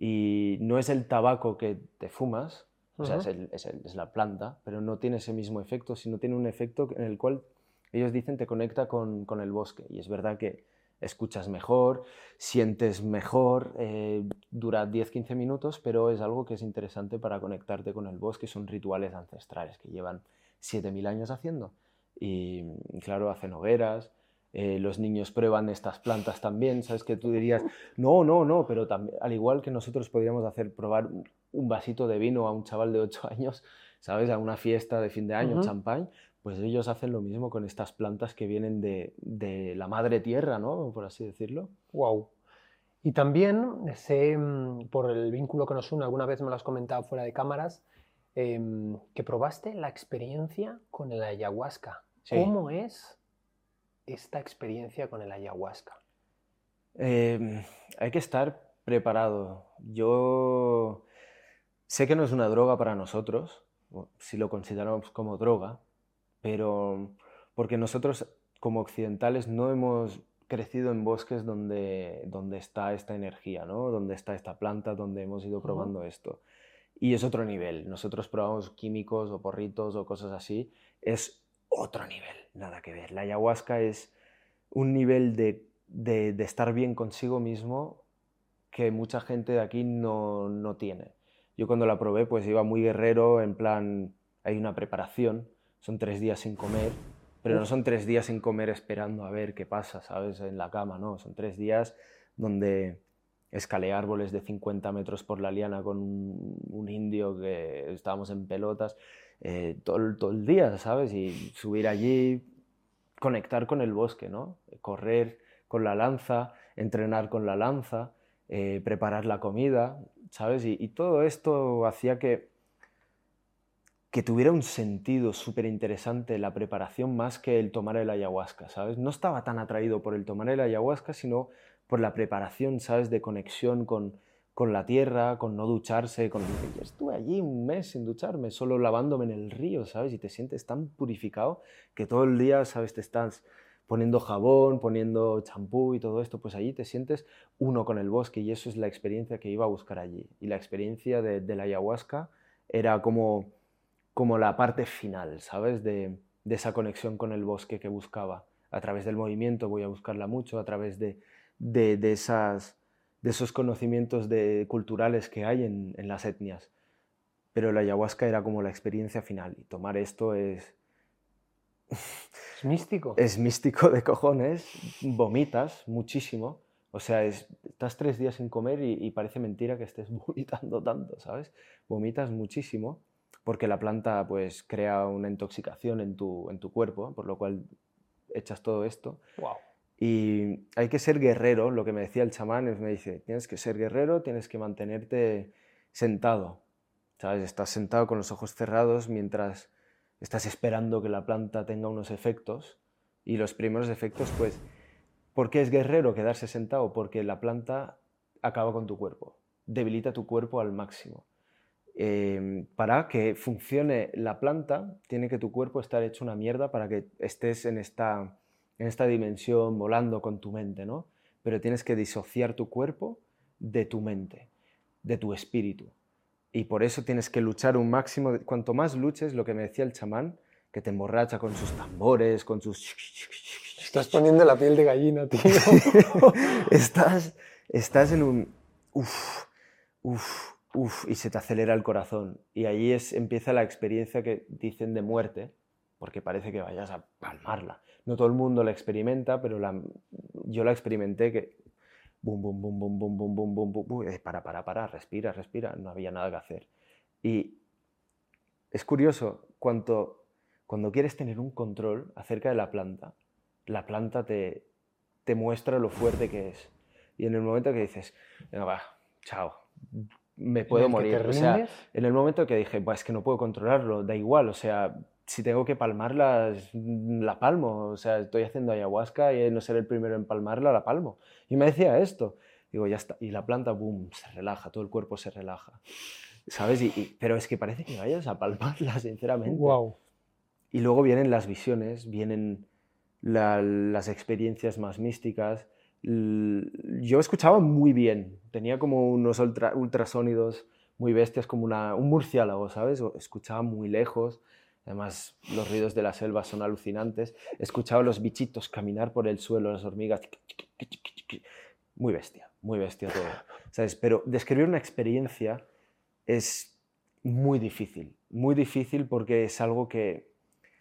Y no es el tabaco que te fumas, o sea, es, es, es, la planta, pero no tiene ese mismo efecto, sino tiene un efecto en el cual ellos dicen te conecta con, con el bosque. Y es verdad que escuchas mejor, sientes mejor, eh, dura 10-15 minutos, pero es algo que es interesante para conectarte con el bosque, son rituales ancestrales que llevan 7.000 años haciendo. Y claro, hacen hogueras, eh, los niños prueban estas plantas también, ¿sabes? Que tú dirías, no, no, no, pero también, al igual que nosotros podríamos hacer probar un vasito de vino a un chaval de 8 años, ¿sabes? A una fiesta de fin de año, champán, pues ellos hacen lo mismo con estas plantas que vienen de, la madre tierra, ¿no? Por así decirlo. Wow. Y también sé, mm, por el vínculo que nos une, alguna vez me lo has comentado fuera de cámaras, em, que probaste la experiencia con el ayahuasca. ¿Cómo es esta experiencia con el ayahuasca? Em, hay que estar preparado. Yo sé que no es una droga para nosotros, si lo consideramos como droga, pero porque nosotros como occidentales no hemos crecido en bosques donde, donde está esta energía, ¿no? donde está esta planta, donde hemos ido probando esto. Y es otro nivel. Nosotros probamos químicos o porritos o cosas así. Es otro nivel, nada que ver. La ayahuasca es un nivel de, de, de estar bien consigo mismo que mucha gente de aquí no, no tiene. Yo cuando la probé pues iba muy guerrero, en plan, hay una preparación son tres días sin comer, pero no son tres días sin comer esperando a ver qué pasa, ¿sabes? En la cama, ¿no? Son tres días donde escalé árboles de 50 metros por la liana con un, indio que estábamos en pelotas eh, todo, todo, el día, ¿sabes? Y subir allí, conectar con el bosque, ¿no? Correr con la lanza, entrenar con la lanza, eh, preparar la comida, ¿sabes? y todo esto hacía que que tuviera un sentido súper interesante la preparación más que el tomar el ayahuasca, ¿sabes? No estaba tan atraído por el tomar el ayahuasca, sino por la preparación, ¿sabes? De conexión con, con la tierra, con no ducharse, con... Yo estuve allí un mes sin ducharme, solo lavándome en el río, ¿sabes? Y te sientes tan purificado que todo el día, ¿sabes? Te estás poniendo jabón, poniendo champú y todo esto, pues allí te sientes uno con el bosque y eso es la experiencia que iba a buscar allí. Y la experiencia de, de la ayahuasca era como como la parte final, ¿sabes? De, esa conexión con el bosque que buscaba. A través del movimiento voy a buscarla mucho, a través de, esas, de esos conocimientos de, culturales que hay en, las etnias. Pero la ayahuasca era como la experiencia final y tomar esto es... Es místico. Es místico de cojones, vomitas muchísimo. O sea, estás tres días sin comer y, y, parece mentira que estés vomitando tanto, ¿sabes? Vomitas muchísimo porque la planta pues crea una intoxicación en tu, en tu cuerpo, por lo cual echas todo esto. Wow. Y hay que ser guerrero, lo que me decía el chamán, es, me dice, tienes que ser guerrero, tienes que mantenerte sentado, ¿sabes? Estás sentado con los ojos cerrados mientras estás esperando que la planta tenga unos efectos y los primeros efectos, pues, ¿por qué es guerrero quedarse sentado? Porque la planta acaba con tu cuerpo, debilita tu cuerpo al máximo. Em, para que funcione la planta, tiene que tu cuerpo estar hecho una mierda para que estés en esta, en esta dimensión volando con tu mente, ¿no? Pero tienes que disociar tu cuerpo de tu mente, de tu espíritu. Y por eso tienes que luchar un máximo. Cuanto más luches, lo que me decía el chamán, que te emborracha con sus tambores, con sus... Estás poniendo la piel de gallina, tío. Estás estás en un... Uf, uf, uf, y se te acelera el corazón. Y ahí es, empieza la experiencia que dicen de muerte, porque parece que vayas a palmarla. No todo el mundo la experimenta, pero la, yo la experimenté que... Bum, bum, bum, bum, bum, bum, bum, bum, bum, bum, para, para, para, respira, respira, no había nada que hacer. Y es curioso, cuando, cuando quieres tener un control acerca de la planta, la planta te, te muestra lo fuerte que es. Y en el momento que dices, venga, va, chao, me puedo morir. O sea, en el momento que dije, pues es que no puedo controlarlo, da igual, o sea, si tengo que palmarla, la palmo. O sea, estoy haciendo ayahuasca y no ser el primero en palmarla, la palmo. Y me decía esto. Digo, ya está. Y la planta, boom, se relaja, todo el cuerpo se relaja. ¿Sabes? Y, pero es que parece que vayas a palmarla, sinceramente. Wow. Y luego vienen las visiones, vienen las experiencias más místicas yo escuchaba muy bien, tenía como unos ultrasónidos muy bestias, como una, un murciélago, ¿sabes? Escuchaba muy lejos, además los ruidos de la selva son alucinantes, escuchaba los bichitos caminar por el suelo, las hormigas, muy bestia, muy bestia todo, ¿sabes? Pero describir una experiencia es muy difícil, muy difícil porque es algo que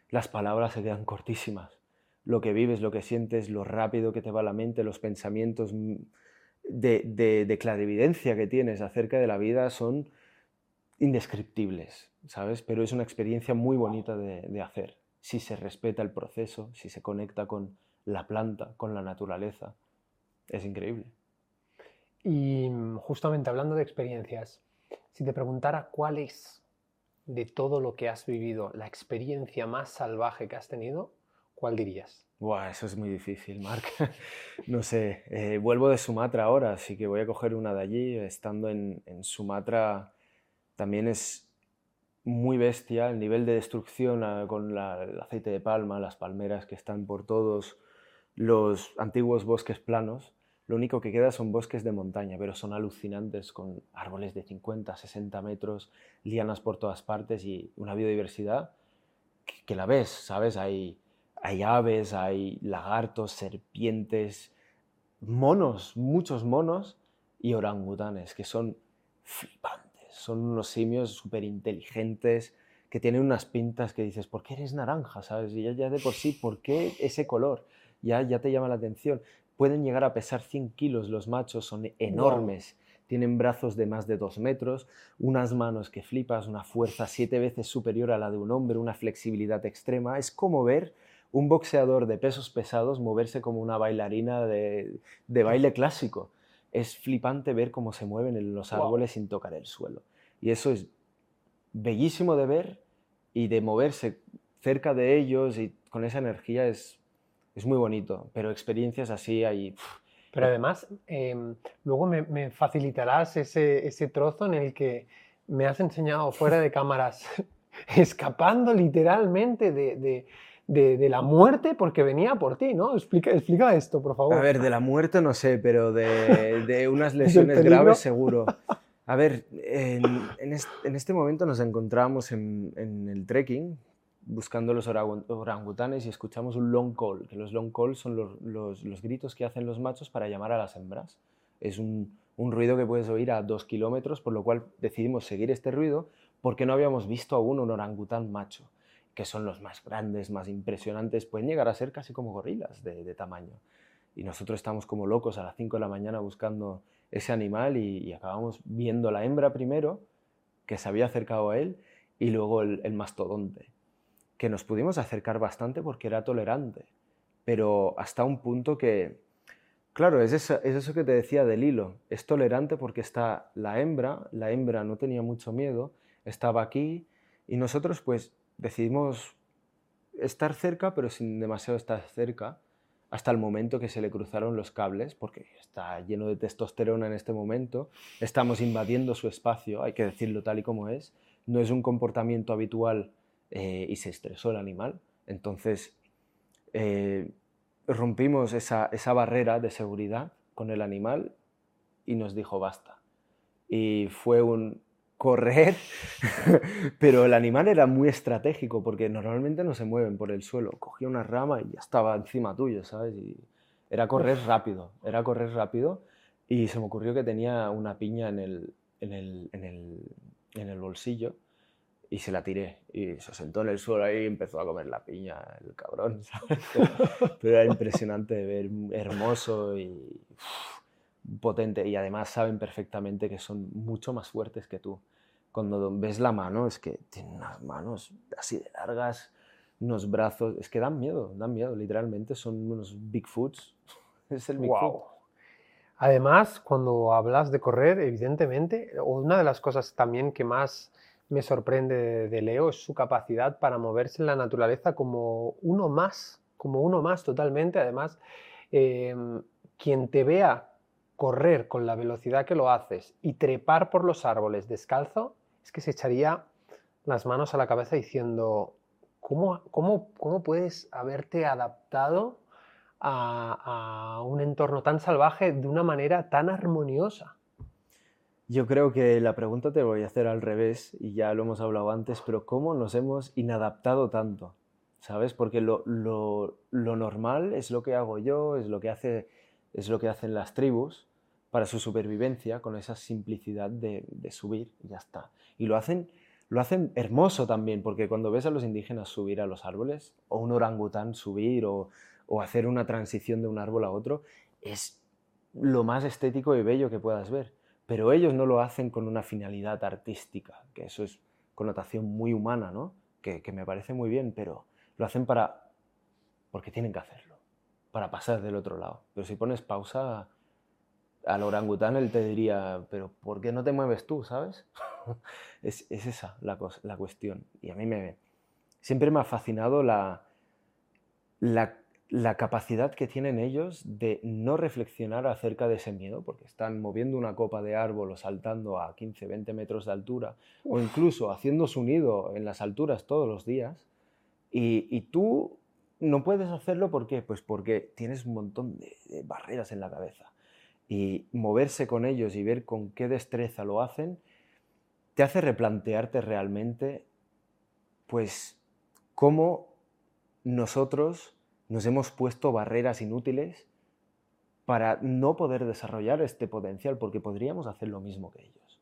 las palabras se quedan cortísimas. Lo que vives, lo que sientes, lo rápido que te va la mente, los pensamientos de, clarividencia que tienes acerca de la vida son indescriptibles, ¿sabes? Pero es una experiencia muy bonita de, hacer, si se respeta el proceso, si se conecta con la planta, con la naturaleza. Es increíble. Y mm, justamente hablando de experiencias, si te preguntara cuál es de todo lo que has vivido la experiencia más salvaje que has tenido, ¿cuál dirías? Buah, eso es muy difícil, Marc. no sé, eh, vuelvo de Sumatra ahora, así que voy a coger una de allí. Estando en, Sumatra también es muy bestia el nivel de destrucción ah, con el aceite de palma, las palmeras que están por todos los antiguos bosques planos. Lo único que queda son bosques de montaña, pero son alucinantes con árboles de 50, 60 metros, lianas por todas partes y una biodiversidad que, la ves, ¿sabes? Hay hay aves, hay lagartos, serpientes, monos, muchos monos y orangutanes, que son flipantes. Son unos simios súper inteligentes, que tienen unas pintas que dices, ¿por qué eres naranja? ¿Sabes? Y ya, de por sí, ¿por qué ese color? Ya, ya te llama la atención. Pueden llegar a pesar 100 kilos los machos, son enormes. Tienen brazos de más de 2 metros, unas manos que flipas, una fuerza siete veces superior a la de un hombre, una flexibilidad extrema. Es como ver un boxeador de pesos pesados moverse como una bailarina de, baile clásico. Es flipante ver cómo se mueven en los árboles sin tocar el suelo. Y eso es bellísimo de ver y de moverse cerca de ellos y con esa energía es, es muy bonito. Pero experiencias así hay... Pero además, em, luego me, facilitarás ese, ese trozo en el que me has enseñado fuera de cámaras, escapando literalmente de de, la muerte porque venía por ti, ¿no? Explica, explica esto, por favor. A ver, de la muerte no sé, pero de, unas lesiones graves seguro. A ver, en, este, momento nos encontramos en, el trekking buscando los orangutanes y escuchamos un long call, que los long calls son los, gritos que hacen los machos para llamar a las hembras. Es un, un ruido que puedes oír a dos kilómetros, por lo cual decidimos seguir este ruido porque no habíamos visto aún un orangután macho que son los más grandes, más impresionantes, pueden llegar a ser casi como gorilas de, tamaño. Y nosotros estamos como locos a las 5 de la mañana buscando ese animal y, acabamos viendo la hembra primero, que se había acercado a él, y luego el, mastodonte, que nos pudimos acercar bastante porque era tolerante, pero hasta un punto que, claro, es eso, es eso que te decía del hilo, es tolerante porque está la hembra, la hembra no tenía mucho miedo, estaba aquí, y nosotros pues decidimos estar cerca, pero sin demasiado estar cerca, hasta el momento que se le cruzaron los cables, porque está lleno de testosterona en este momento, estamos invadiendo su espacio, hay que decirlo tal y como es, no es un comportamiento habitual eh, y se estresó el animal, entonces eh, rompimos esa, esa barrera de seguridad con el animal y nos dijo basta. Y fue un, correr, pero el animal era muy estratégico porque normalmente no se mueven por el suelo. Cogía una rama y ya estaba encima tuyo, ¿sabes? Y era correr rápido, era correr rápido y se me ocurrió que tenía una piña en el, en el, en el, en el bolsillo y se la tiré. Y se sentó en el suelo ahí y empezó a comer la piña, el cabrón, ¿sabes? Pero era impresionante de ver, hermoso y potente. Y además saben perfectamente que son mucho más fuertes que tú. Cuando ves la mano, es que tienen unas manos así de largas, unos brazos, es que dan miedo, dan miedo, literalmente son unos Bigfoots. Es el Bigfoot. Además, cuando hablas de correr, evidentemente, una de las cosas también que más me sorprende de Leo es su capacidad para moverse en la naturaleza como uno más, como uno más totalmente. Además, em, quien te vea correr con la velocidad que lo haces y trepar por los árboles descalzo, es que se echaría las manos a la cabeza diciendo, ¿cómo, cómo, cómo puedes haberte adaptado a, un entorno tan salvaje de una manera tan armoniosa? Yo creo que la pregunta te voy a hacer al revés, y ya lo hemos hablado antes, pero ¿cómo nos hemos inadaptado tanto? ¿Sabes? Porque lo, lo, lo normal es lo que hago yo, es lo que, hace, es lo que hacen las tribus para su supervivencia, con esa simplicidad de, subir y ya está. Y lo hacen, lo hacen hermoso también, porque cuando ves a los indígenas subir a los árboles, o un orangután subir, o, o hacer una transición de un árbol a otro, es lo más estético y bello que puedas ver pero ellos no lo hacen con una finalidad artística, que eso es connotación muy humana, ¿no? Que, me parece muy bien, pero lo hacen para... porque tienen que hacerlo, para pasar del otro lado. Pero si pones pausa al orangután, él te diría, pero ¿por qué no te mueves tú, sabes? es, esa la, la cuestión. Y a mí me... Siempre me ha fascinado la, la la capacidad que tienen ellos de no reflexionar acerca de ese miedo, porque están moviendo una copa de árbol o saltando a 15, 20 metros de altura, o incluso haciendo su nido en las alturas todos los días, y, tú no puedes hacerlo ¿por qué? Pues porque tienes un montón de, de barreras en la cabeza. Y moverse con ellos y ver con qué destreza lo hacen, te hace replantearte realmente, pues, cómo nosotros nos hemos puesto barreras inútiles para no poder desarrollar este potencial, porque podríamos hacer lo mismo que ellos,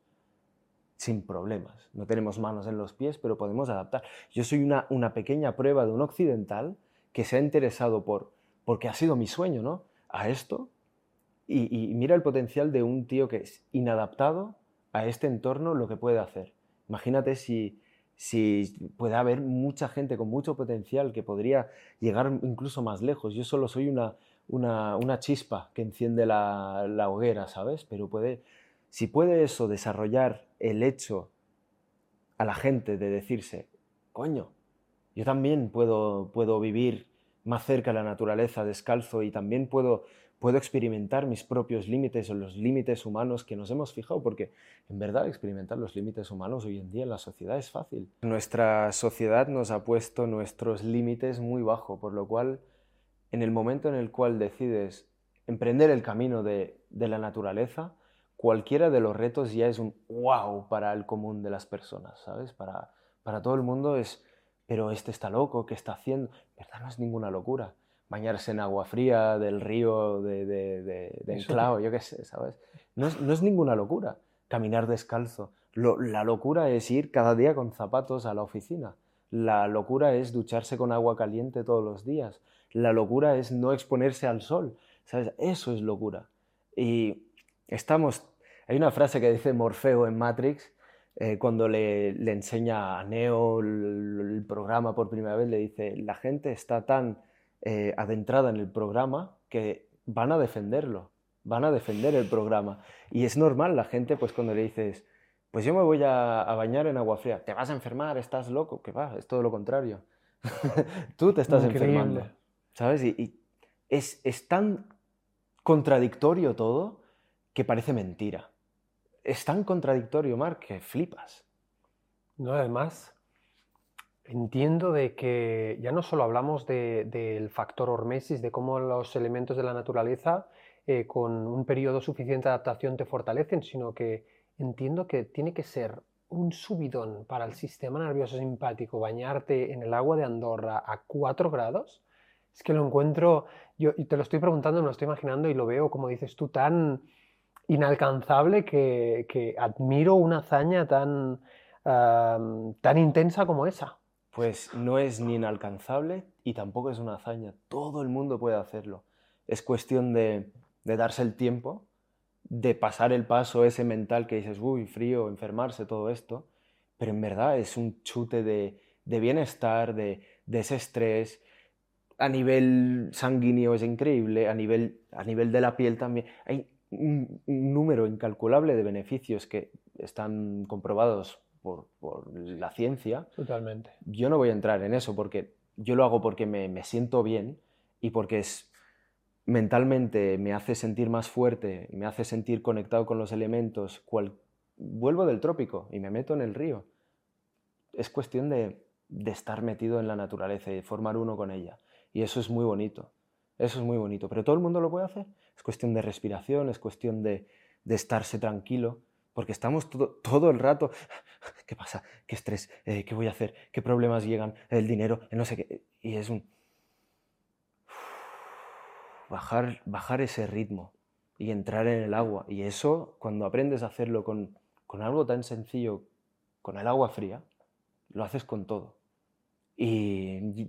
sin problemas. No tenemos manos en los pies, pero podemos adaptar. Yo soy una, una pequeña prueba de un occidental que se ha interesado por, porque ha sido mi sueño, ¿no? A esto, y, mira el potencial de un tío que es inadaptado a este entorno, lo que puede hacer. Imagínate si, si puede haber mucha gente con mucho potencial que podría llegar incluso más lejos. Yo solo soy una, una, chispa que enciende la, la, hoguera, ¿sabes? Pero puede, si puede eso desarrollar el hecho a la gente de decirse, coño, yo también puedo, puedo vivir más cerca de la naturaleza descalzo y también puedo puedo experimentar mis propios límites o los límites humanos que nos hemos fijado, porque en verdad experimentar los límites humanos hoy en día en la sociedad es fácil. Nuestra sociedad nos ha puesto nuestros límites muy bajo, por lo cual en el momento en el cual decides emprender el camino de, la naturaleza, cualquiera de los retos ya es un wow para el común de las personas, ¿sabes? Para, para todo el mundo es, pero este está loco, ¿qué está haciendo? verdad no es ninguna locura bañarse en agua fría del río de, de, de, Enclao, yo qué sé, ¿sabes? No es, no es, ninguna locura caminar descalzo. la locura es ir cada día con zapatos a la oficina. La locura es ducharse con agua caliente todos los días. La locura es no exponerse al sol. ¿Sabes? Eso es locura. Y estamos... Hay una frase que dice Morfeo en Matrix, eh, cuando le, le, enseña a Neo el, el programa por primera vez, le dice, la gente está tan eh, adentrada en el programa que van a defenderlo, van a defender el programa. Y es normal la gente, pues cuando le dices, pues yo me voy a, bañar en agua fría, te vas a enfermar, estás loco, que va, es todo lo contrario. Tú te estás enfermando, ¿sabes? Y, es, es tan contradictorio todo que parece mentira. Es tan contradictorio, Mark, que flipas. No, además, Entiendo de que ya no solo hablamos del factor hormesis, de cómo los elementos de la naturaleza eh, con un periodo suficiente de adaptación te fortalecen, sino que entiendo que tiene que ser un subidón para el sistema nervioso simpático bañarte en el agua de Andorra a 4 grados. Es que lo encuentro, yo te lo estoy preguntando, me lo estoy imaginando y lo veo, como dices tú, tan inalcanzable que, admiro una hazaña tan, tan intensa como esa. Pues no es ni inalcanzable y tampoco es una hazaña. Todo el mundo puede hacerlo. Es cuestión de, darse el tiempo, de pasar el paso ese mental que dices, uy, frío, enfermarse, todo esto. Pero en verdad es un chute de, bienestar, de, de ese estrés, a nivel sanguíneo es increíble, a nivel, a nivel de la piel también. Hay un, número incalculable de beneficios que están comprobados por, la ciencia. Totalmente. Yo no voy a entrar en eso porque yo lo hago porque me, siento bien y porque es, mentalmente me hace sentir más fuerte, me hace sentir conectado con los elementos. Cual, vuelvo del trópico y me meto en el río. Es cuestión de, de estar metido en la naturaleza y de formar uno con ella. Y eso es muy bonito. Eso es muy bonito. Pero todo el mundo lo puede hacer. Es cuestión de respiración, es cuestión de, estarse tranquilo. Porque estamos todo, el rato, ¿qué pasa? ¿Qué estrés? Eh, ¿Qué voy a hacer? ¿Qué problemas llegan? El dinero, no sé qué. Y es un... Bajar, bajar ese ritmo y entrar en el agua. Y eso, cuando aprendes a hacerlo con, con algo tan sencillo, con el agua fría, lo haces con todo. Y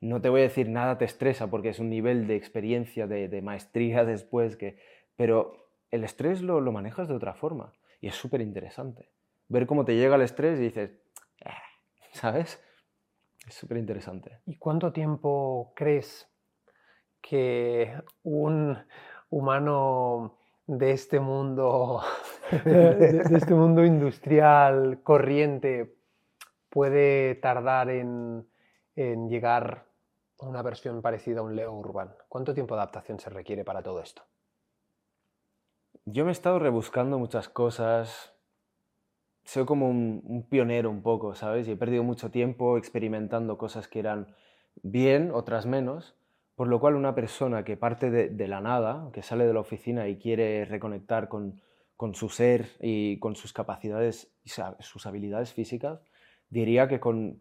no te voy a decir nada te estresa porque es un nivel de experiencia, de, maestría después, que, pero el estrés lo, manejas de otra forma y es súper interesante. Ver cómo te llega el estrés y dices, ah", ¿sabes? Es súper interesante. ¿Y cuánto tiempo crees que un humano de este mundo, de, este mundo industrial corriente puede tardar en, en llegar una versión parecida a un Leo Urban. ¿Cuánto tiempo de adaptación se requiere para todo esto? Yo me he estado rebuscando muchas cosas. Soy como un, pionero un poco, ¿sabes? Y he perdido mucho tiempo experimentando cosas que eran bien, otras menos. Por lo cual una persona que parte de, la nada, que sale de la oficina y quiere reconectar con, con su ser y con sus capacidades y sus habilidades físicas, diría que con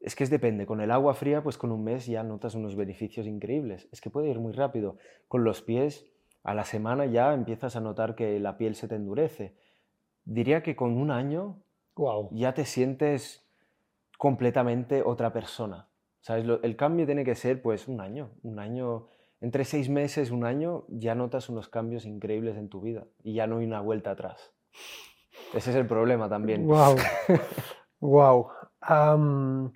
es que es depende, con el agua fría, pues con un mes ya notas unos beneficios increíbles. Es que puede ir muy rápido. Con los pies, a la semana ya empiezas a notar que la piel se te endurece. Diría que con un año ya te sientes completamente otra persona. ¿Sabes? el cambio tiene que ser pues un año, un año, entre seis meses, un año, ya notas unos cambios increíbles en tu vida y ya no hay una vuelta atrás. Ese es el problema también. Wow. wow.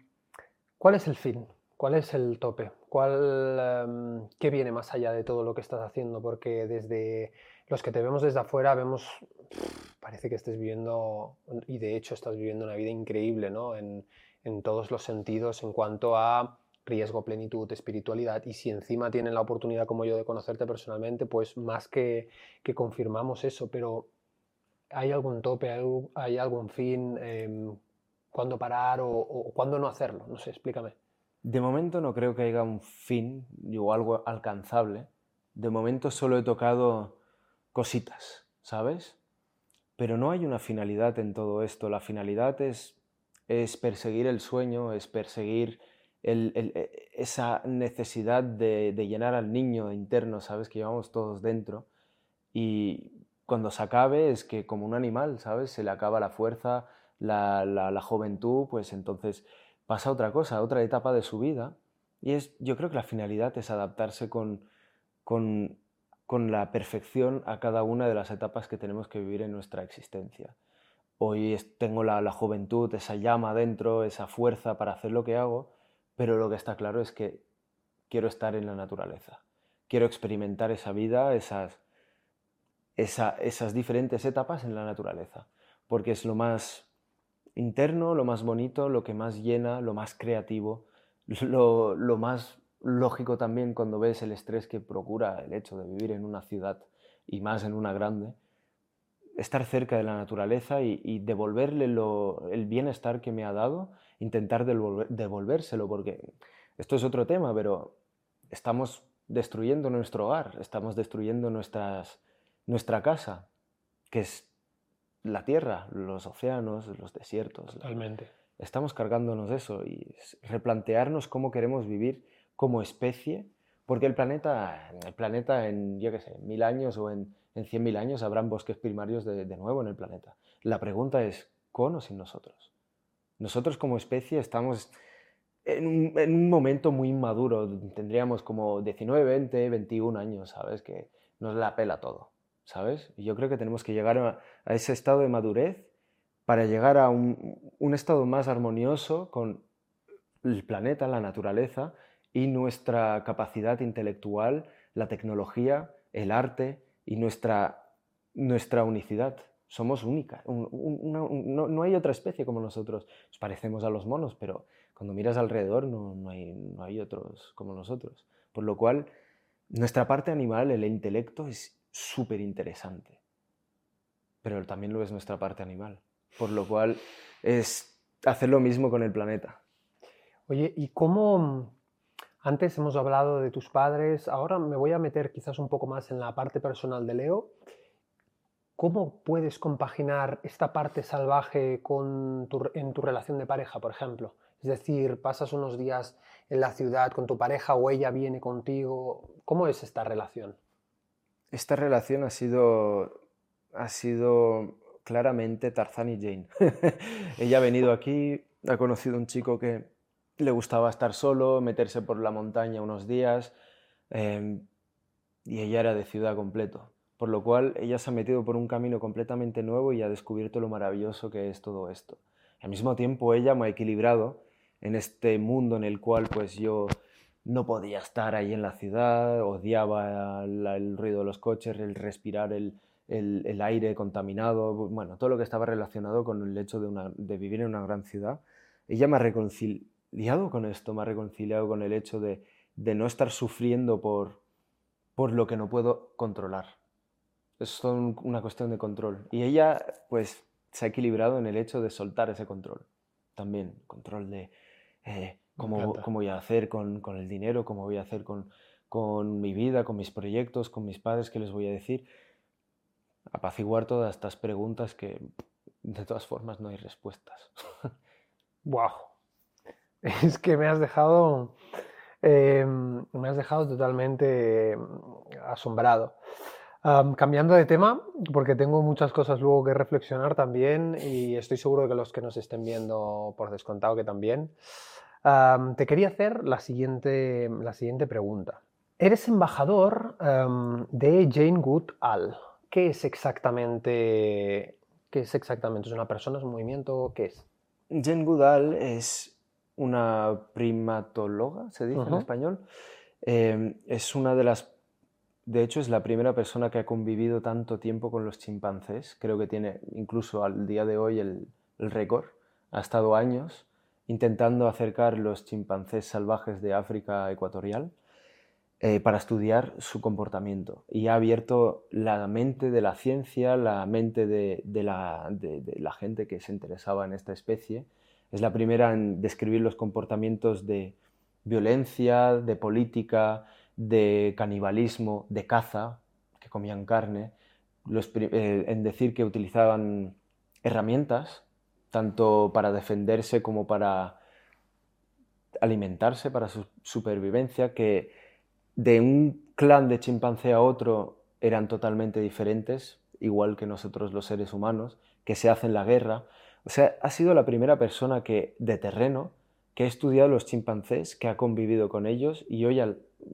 ¿Cuál es el fin? ¿Cuál es el tope? ¿Cuál, em, ¿Qué viene más allá de todo lo que estás haciendo? Porque desde los que te vemos desde afuera vemos, parece que estés viviendo, y de hecho estás viviendo una vida increíble, ¿no? En, todos los sentidos en cuanto a riesgo, plenitud, espiritualidad, y si encima tienen la oportunidad como yo de conocerte personalmente, pues más que, confirmamos eso, pero ¿hay algún tope, hay, algún fin? Em, cuándo parar o, cuándo no hacerlo. No sé, explícame. De momento no creo que haya un fin o algo alcanzable. De momento solo he tocado cositas, ¿sabes? Pero no hay una finalidad en todo esto. La finalidad es, es perseguir el sueño, es perseguir e, esa necesidad de, de, llenar al niño interno, ¿sabes? Que llevamos todos dentro. Y cuando se acabe es que como un animal, ¿sabes? Se le acaba la fuerza, la, juventud, pues entonces pasa otra cosa, otra etapa de su vida. Y es, yo creo que la finalidad es adaptarse con, con, la perfección a cada una de las etapas que tenemos que vivir en nuestra existencia. Hoy tengo la, la, juventud, esa llama dentro, esa fuerza para hacer lo que hago, pero lo que está claro es que quiero estar en la naturaleza. Quiero experimentar esa vida, esas, esas diferentes etapas en la naturaleza, porque es lo más interno, lo más bonito, lo que más llena, lo más creativo, lo, más lógico también cuando ves el estrés que procura el hecho de vivir en una ciudad y más en una grande, estar cerca de la naturaleza y, devolverle el bienestar que me ha dado, intentar devolvérselo, porque esto es otro tema, pero estamos destruyendo nuestro hogar, estamos destruyendo nuestras, nuestra casa, que es la tierra, los océanos, los desiertos. Totalmente. Estamos cargándonos de eso y replantearnos cómo queremos vivir como especie, porque el planeta, el planeta en, yo qué sé, mil años o en en 100.000 años habrán bosques primarios de, nuevo en el planeta. La pregunta es, ¿con o sin nosotros? Nosotros como especie estamos en un, en un, momento muy inmaduro, tendríamos como 19, 20, 21 años, ¿sabes? Que nos la pela todo, ¿sabes? Y yo creo que tenemos que llegar a, ese estado de madurez para llegar a un, un estado más armonioso con el planeta, la naturaleza y nuestra capacidad intelectual, la tecnología, el arte y nuestra, nuestra unicidad. Somos única. no, hay otra especie como nosotros. Nos parecemos a los monos, pero cuando miras alrededor no, hay, no hay otros como nosotros. Por lo cual, nuestra parte animal, el intelecto, es súper interesante. Pero también lo es nuestra parte animal. Por lo cual, es hacer lo mismo con el planeta. Oye, ¿y cómo, antes hemos hablado de tus padres, ahora me voy a meter quizás un poco más en la parte personal de Leo. ¿Cómo puedes compaginar esta parte salvaje con en tu relación de pareja, por ejemplo? Es decir, pasas unos días en la ciudad con tu pareja o ella viene contigo. ¿Cómo es esta relación? Esta relación ha sido, ha sido claramente Tarzán y Jane. ella ha venido aquí, ha conocido un chico que le gustaba estar solo, meterse por la montaña unos días, em, y ella era de ciudad completo. Por lo cual ella se ha metido por un camino completamente nuevo y ha descubierto lo maravilloso que es todo esto. Al mismo tiempo ella me ha equilibrado en este mundo en el cual pues yo no podía estar ahí en la ciudad, odiaba el, ruido de los coches, el respirar el, aire contaminado, bueno, todo lo que estaba relacionado con el hecho de, de vivir en una gran ciudad. Ella me ha reconciliado liado con esto, me ha reconciliado con el hecho de, no estar sufriendo por, por lo que no puedo controlar. Es una cuestión de control. Y ella, pues, se ha equilibrado en el hecho de soltar ese control. También, control de eh, cómo, cómo, voy a hacer con, con, el dinero, cómo voy a hacer con, con mi vida, con mis proyectos, con mis padres, qué les voy a decir. Apaciguar todas estas preguntas que, de todas formas, no hay respuestas. ¡Wow! es que me has dejado, em, me has dejado totalmente em, asombrado. cambiando de tema, porque tengo muchas cosas luego que reflexionar también y estoy seguro de que los que nos estén viendo por descontado que también. Te quería hacer la siguiente, la siguiente pregunta. Eres embajador de Jane Goodall. ¿Qué es exactamente? ¿Qué es exactamente? ¿Es una persona? ¿Es un movimiento? ¿Qué es? Jane Goodall es una primatóloga, se dice en español. Em, es una de las, de hecho es la primera persona que ha convivido tanto tiempo con los chimpancés. Creo que tiene incluso al día de hoy el, récord. Ha estado años intentando acercar los chimpancés salvajes de África ecuatorial eh, para estudiar su comportamiento. Y ha abierto la mente de la ciencia, la mente de, la, gente que se interesaba en esta especie. Es la primera en describir los comportamientos de violencia, de política, de canibalismo, de caza, que comían carne, eh, en decir que utilizaban herramientas, tanto para defenderse como para alimentarse, para su supervivencia, que de un clan de chimpancé a otro eran totalmente diferentes, igual que nosotros los seres humanos, que se hacen la guerra, o sea, ha sido la primera persona que, de terreno que ha estudiado los chimpancés, que ha convivido con ellos y hoy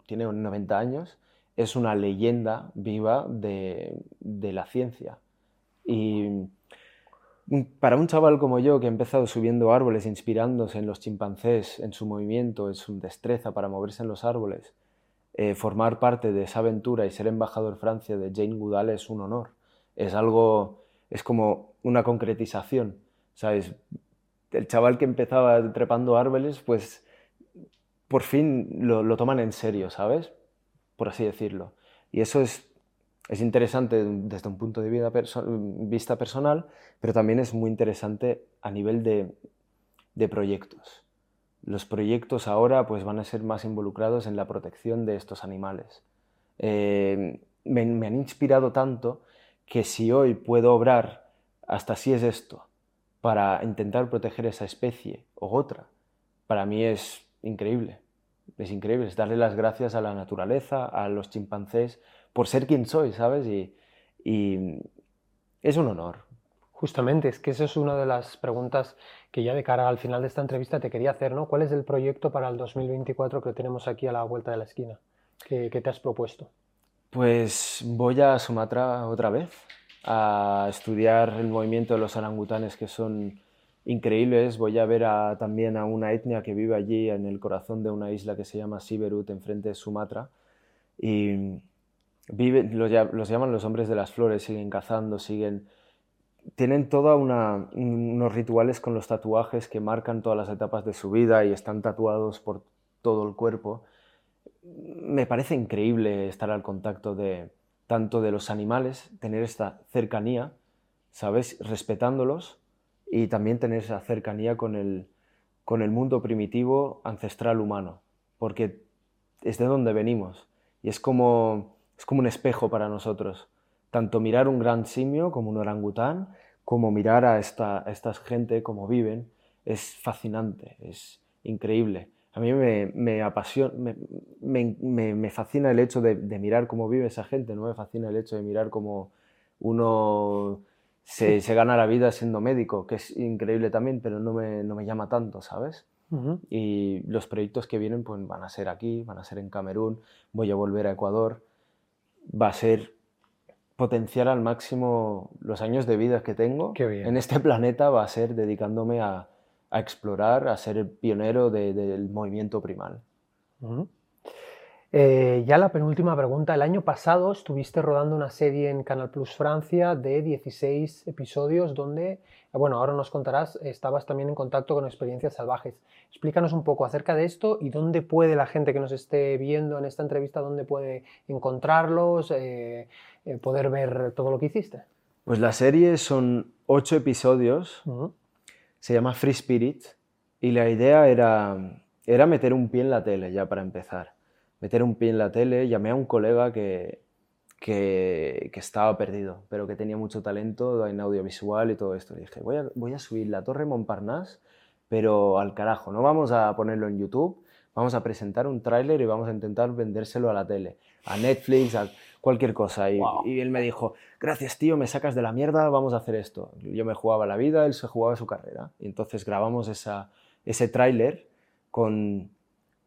tiene 90 años, es una leyenda viva de, la ciencia. Y para un chaval como yo que ha empezado subiendo árboles, inspirándose en los chimpancés, en su movimiento, en su destreza para moverse en los árboles, eh, formar parte de esa aventura y ser embajador Francia de Jane Goodall es un honor. Es algo, es como una concretización ¿sabes? El chaval que empezaba trepando árboles, pues por fin lo, toman en serio, ¿sabes? Por así decirlo. Y eso es, es interesante desde un punto de vista personal, pero también es muy interesante a nivel de, de proyectos. Los proyectos ahora pues, van a ser más involucrados en la protección de estos animales. Eh, me, me han inspirado tanto que si hoy puedo obrar hasta si es esto, para intentar proteger esa especie o otra, para mí es increíble. Es increíble, es darle las gracias a la naturaleza, a los chimpancés, por ser quien soy, ¿sabes? Y, y es un honor. Justamente, es que esa es una de las preguntas que ya de cara al final de esta entrevista te quería hacer, ¿no? ¿Cuál es el proyecto para el 2024 que tenemos aquí a la vuelta de la esquina? ¿Qué, te has propuesto? Pues voy a Sumatra otra vez a estudiar el movimiento de los orangutanes que son increíbles. Voy a ver también a una etnia que vive allí en el corazón de una isla que se llama Siberut, enfrente de Sumatra. Y viven, los, llaman los hombres de las flores, siguen cazando, siguen tienen todos unos rituales con los tatuajes que marcan todas las etapas de su vida y están tatuados por todo el cuerpo. Me parece increíble estar al contacto de tanto de los animales, tener esta cercanía, ¿sabes? Respetándolos y también tener esa cercanía con el, con el mundo primitivo ancestral humano, porque es de donde venimos y es como, es como un espejo para nosotros tanto mirar un gran simio como un orangután, como mirar a esta, esta gente como viven, es fascinante, es increíble. A mí me, apasiona, me, fascina el hecho de, mirar cómo vive esa gente, no me fascina el hecho de mirar cómo uno se, gana la vida siendo médico, que es increíble también, pero no me, no me llama tanto, ¿sabes? Y los proyectos que vienen pues, van a ser aquí, van a ser en Camerún, voy a volver a Ecuador, va a ser potenciar al máximo los años de vida que tengo en este planeta va a ser dedicándome a, explorar, a ser el pionero del movimiento primal. Eh, ya la penúltima pregunta. El año pasado estuviste rodando una serie en Canal Plus Francia de 16 episodios donde, bueno, ahora nos contarás, estabas también en contacto con experiencias salvajes. Explícanos un poco acerca de esto y dónde puede la gente que nos esté viendo en esta entrevista, dónde puede encontrarlos, eh, eh, poder ver todo lo que hiciste. Pues la serie son ocho episodios, se llama Free Spirit y la idea era, era meter un pie en la tele ya para empezar meter un pie en la tele, llamé a un colega que, que, estaba perdido, pero que tenía mucho talento en audiovisual y todo esto. Le dije, voy a, voy a subir la Torre Montparnasse, pero al carajo, no vamos a ponerlo en YouTube, vamos a presentar un tráiler y vamos a intentar vendérselo a la tele, a Netflix, a cualquier cosa. Y, y, él me dijo, gracias tío, me sacas de la mierda, vamos a hacer esto. Yo me jugaba la vida, él se jugaba su carrera. Y entonces grabamos esa, ese tráiler con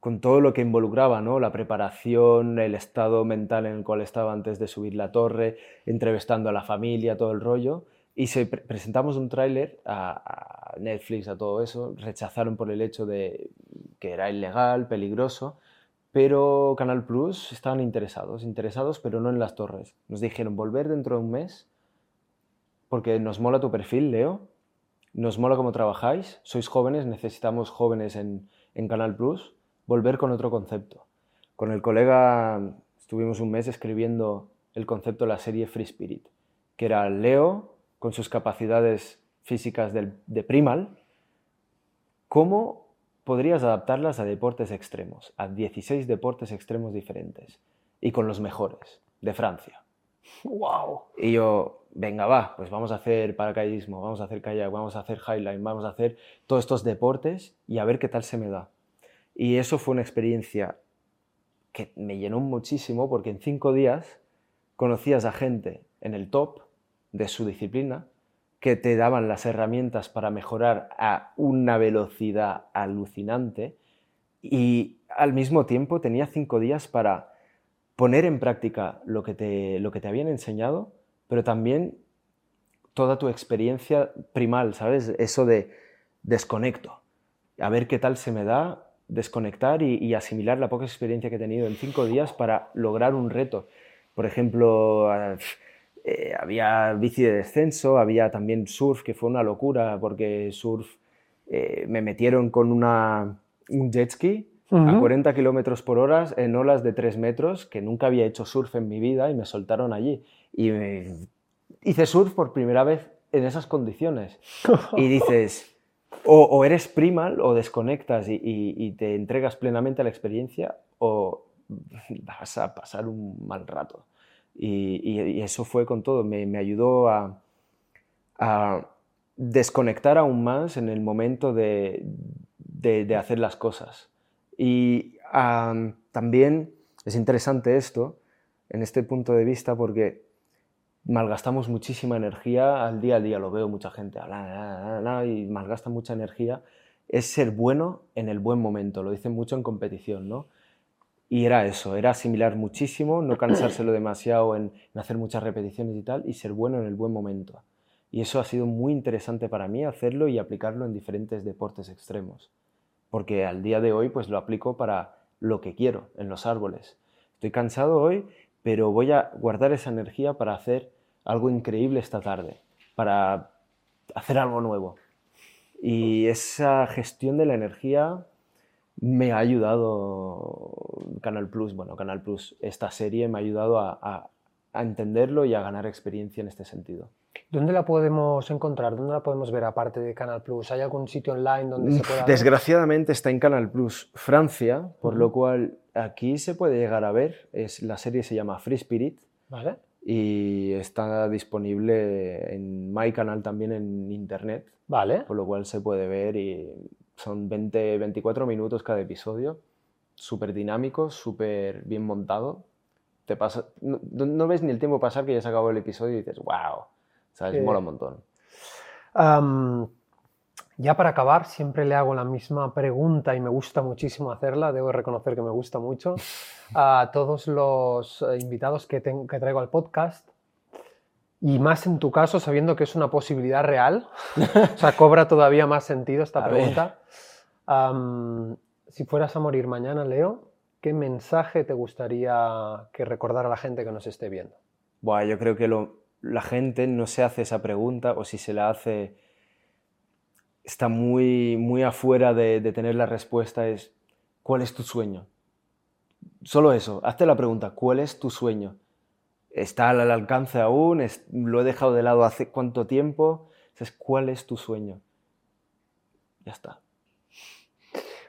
con todo lo que involucraba, ¿no? La preparación, el estado mental en el cual estaba antes de subir la torre, entrevistando a la familia, todo el rollo. Y se presentamos un tráiler a, Netflix, a todo eso. Rechazaron por el hecho de que era ilegal, peligroso. Pero Canal Plus estaban interesados, interesados, pero no en las torres. Nos dijeron volver dentro de un mes porque nos mola tu perfil, Leo. Nos mola cómo trabajáis. Sois jóvenes, necesitamos jóvenes en, en Canal Plus volver con otro concepto. Con el colega estuvimos un mes escribiendo el concepto de la serie Free Spirit, que era Leo con sus capacidades físicas de primal, ¿cómo podrías adaptarlas a deportes extremos, a 16 deportes extremos diferentes y con los mejores de Francia? ¡Wow! Y yo, venga, va, pues vamos a hacer paracaidismo, vamos a hacer kayak, vamos a hacer highline, vamos a hacer todos estos deportes y a ver qué tal se me da. Y eso fue una experiencia que me llenó muchísimo porque en cinco días conocías a gente en el top de su disciplina que te daban las herramientas para mejorar a una velocidad alucinante y al mismo tiempo tenía cinco días para poner en práctica lo que te, lo que te habían enseñado, pero también toda tu experiencia primal, ¿sabes? Eso de desconecto, a ver qué tal se me da desconectar y, asimilar la poca experiencia que he tenido en cinco días para lograr un reto. Por ejemplo, eh, había bici de descenso, había también surf, que fue una locura, porque surf eh, me metieron con una, un jet ski a 40 kilómetros por hora en olas de 3 metros, que nunca había hecho surf en mi vida y me soltaron allí. Y hice surf por primera vez en esas condiciones. y dices, o, eres primal o desconectas y, te entregas plenamente a la experiencia o vas a pasar un mal rato. Y, eso fue con todo, me, ayudó a, desconectar aún más en el momento de, hacer las cosas. Y también es interesante esto, en este punto de vista, porque malgastamos muchísima energía al día a día, lo veo mucha gente habla y malgasta mucha energía, es ser bueno en el buen momento, lo dicen mucho en competición, ¿no? Y era eso, era asimilar muchísimo, no cansárselo demasiado en, hacer muchas repeticiones y tal, y ser bueno en el buen momento. Y eso ha sido muy interesante para mí hacerlo y aplicarlo en diferentes deportes extremos. Porque al día de hoy pues lo aplico para lo que quiero, en los árboles. Estoy cansado hoy, pero voy a guardar esa energía para hacer algo increíble esta tarde, para hacer algo nuevo. Y esa gestión de la energía me ha ayudado Canal Plus, bueno, Canal Plus, esta serie me ha ayudado a, entenderlo y a ganar experiencia en este sentido. ¿Dónde la podemos encontrar? ¿Dónde la podemos ver aparte de Canal Plus? ¿Hay algún sitio online donde se pueda Desgraciadamente está en Canal Plus Francia, por lo cual aquí se puede llegar a ver. Es, la serie se llama Free Spirit. Vale. Y está disponible en My Canal también en internet. Vale. Por lo cual se puede ver y son 20, 24 minutos cada episodio, súper dinámico, súper bien montado. Te pasa, no, ves ni el tiempo pasar que ya se acabó el episodio y dices, wow, ¿sabes? Mola un montón. Ya para acabar, siempre le hago la misma pregunta y me gusta muchísimo hacerla, debo reconocer que me gusta mucho, a todos los eh, invitados que, que traigo al podcast. Y más en tu caso, sabiendo que es una posibilidad real, o sea, cobra todavía más sentido esta pregunta. si fueras a morir mañana, Leo, ¿qué mensaje te gustaría que recordara la gente que nos esté viendo? Buah, yo creo que la gente no se hace esa pregunta o si se la hace está muy, muy afuera de, tener la respuesta es ¿cuál es tu sueño? Solo eso, hazte la pregunta, ¿cuál es tu sueño? está al alcance aún, lo he dejado de lado hace cuánto tiempo. Entonces, ¿cuál es tu sueño? Ya está.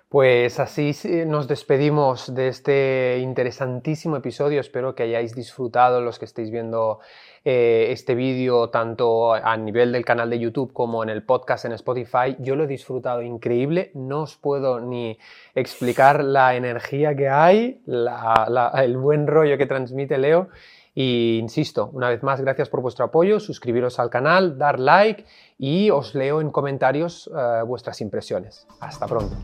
Pues así nos despedimos de este interesantísimo episodio. Espero que hayáis disfrutado los que estéis viendo eh, este vídeo tanto a nivel del canal de YouTube como en el podcast en Spotify. Yo lo he disfrutado increíble. No os puedo ni explicar la energía que hay, el buen rollo que transmite Leo. Y insisto, una vez más, gracias por vuestro apoyo, suscribiros al canal, dar like y os leo en comentarios eh, vuestras impresiones. Hasta pronto.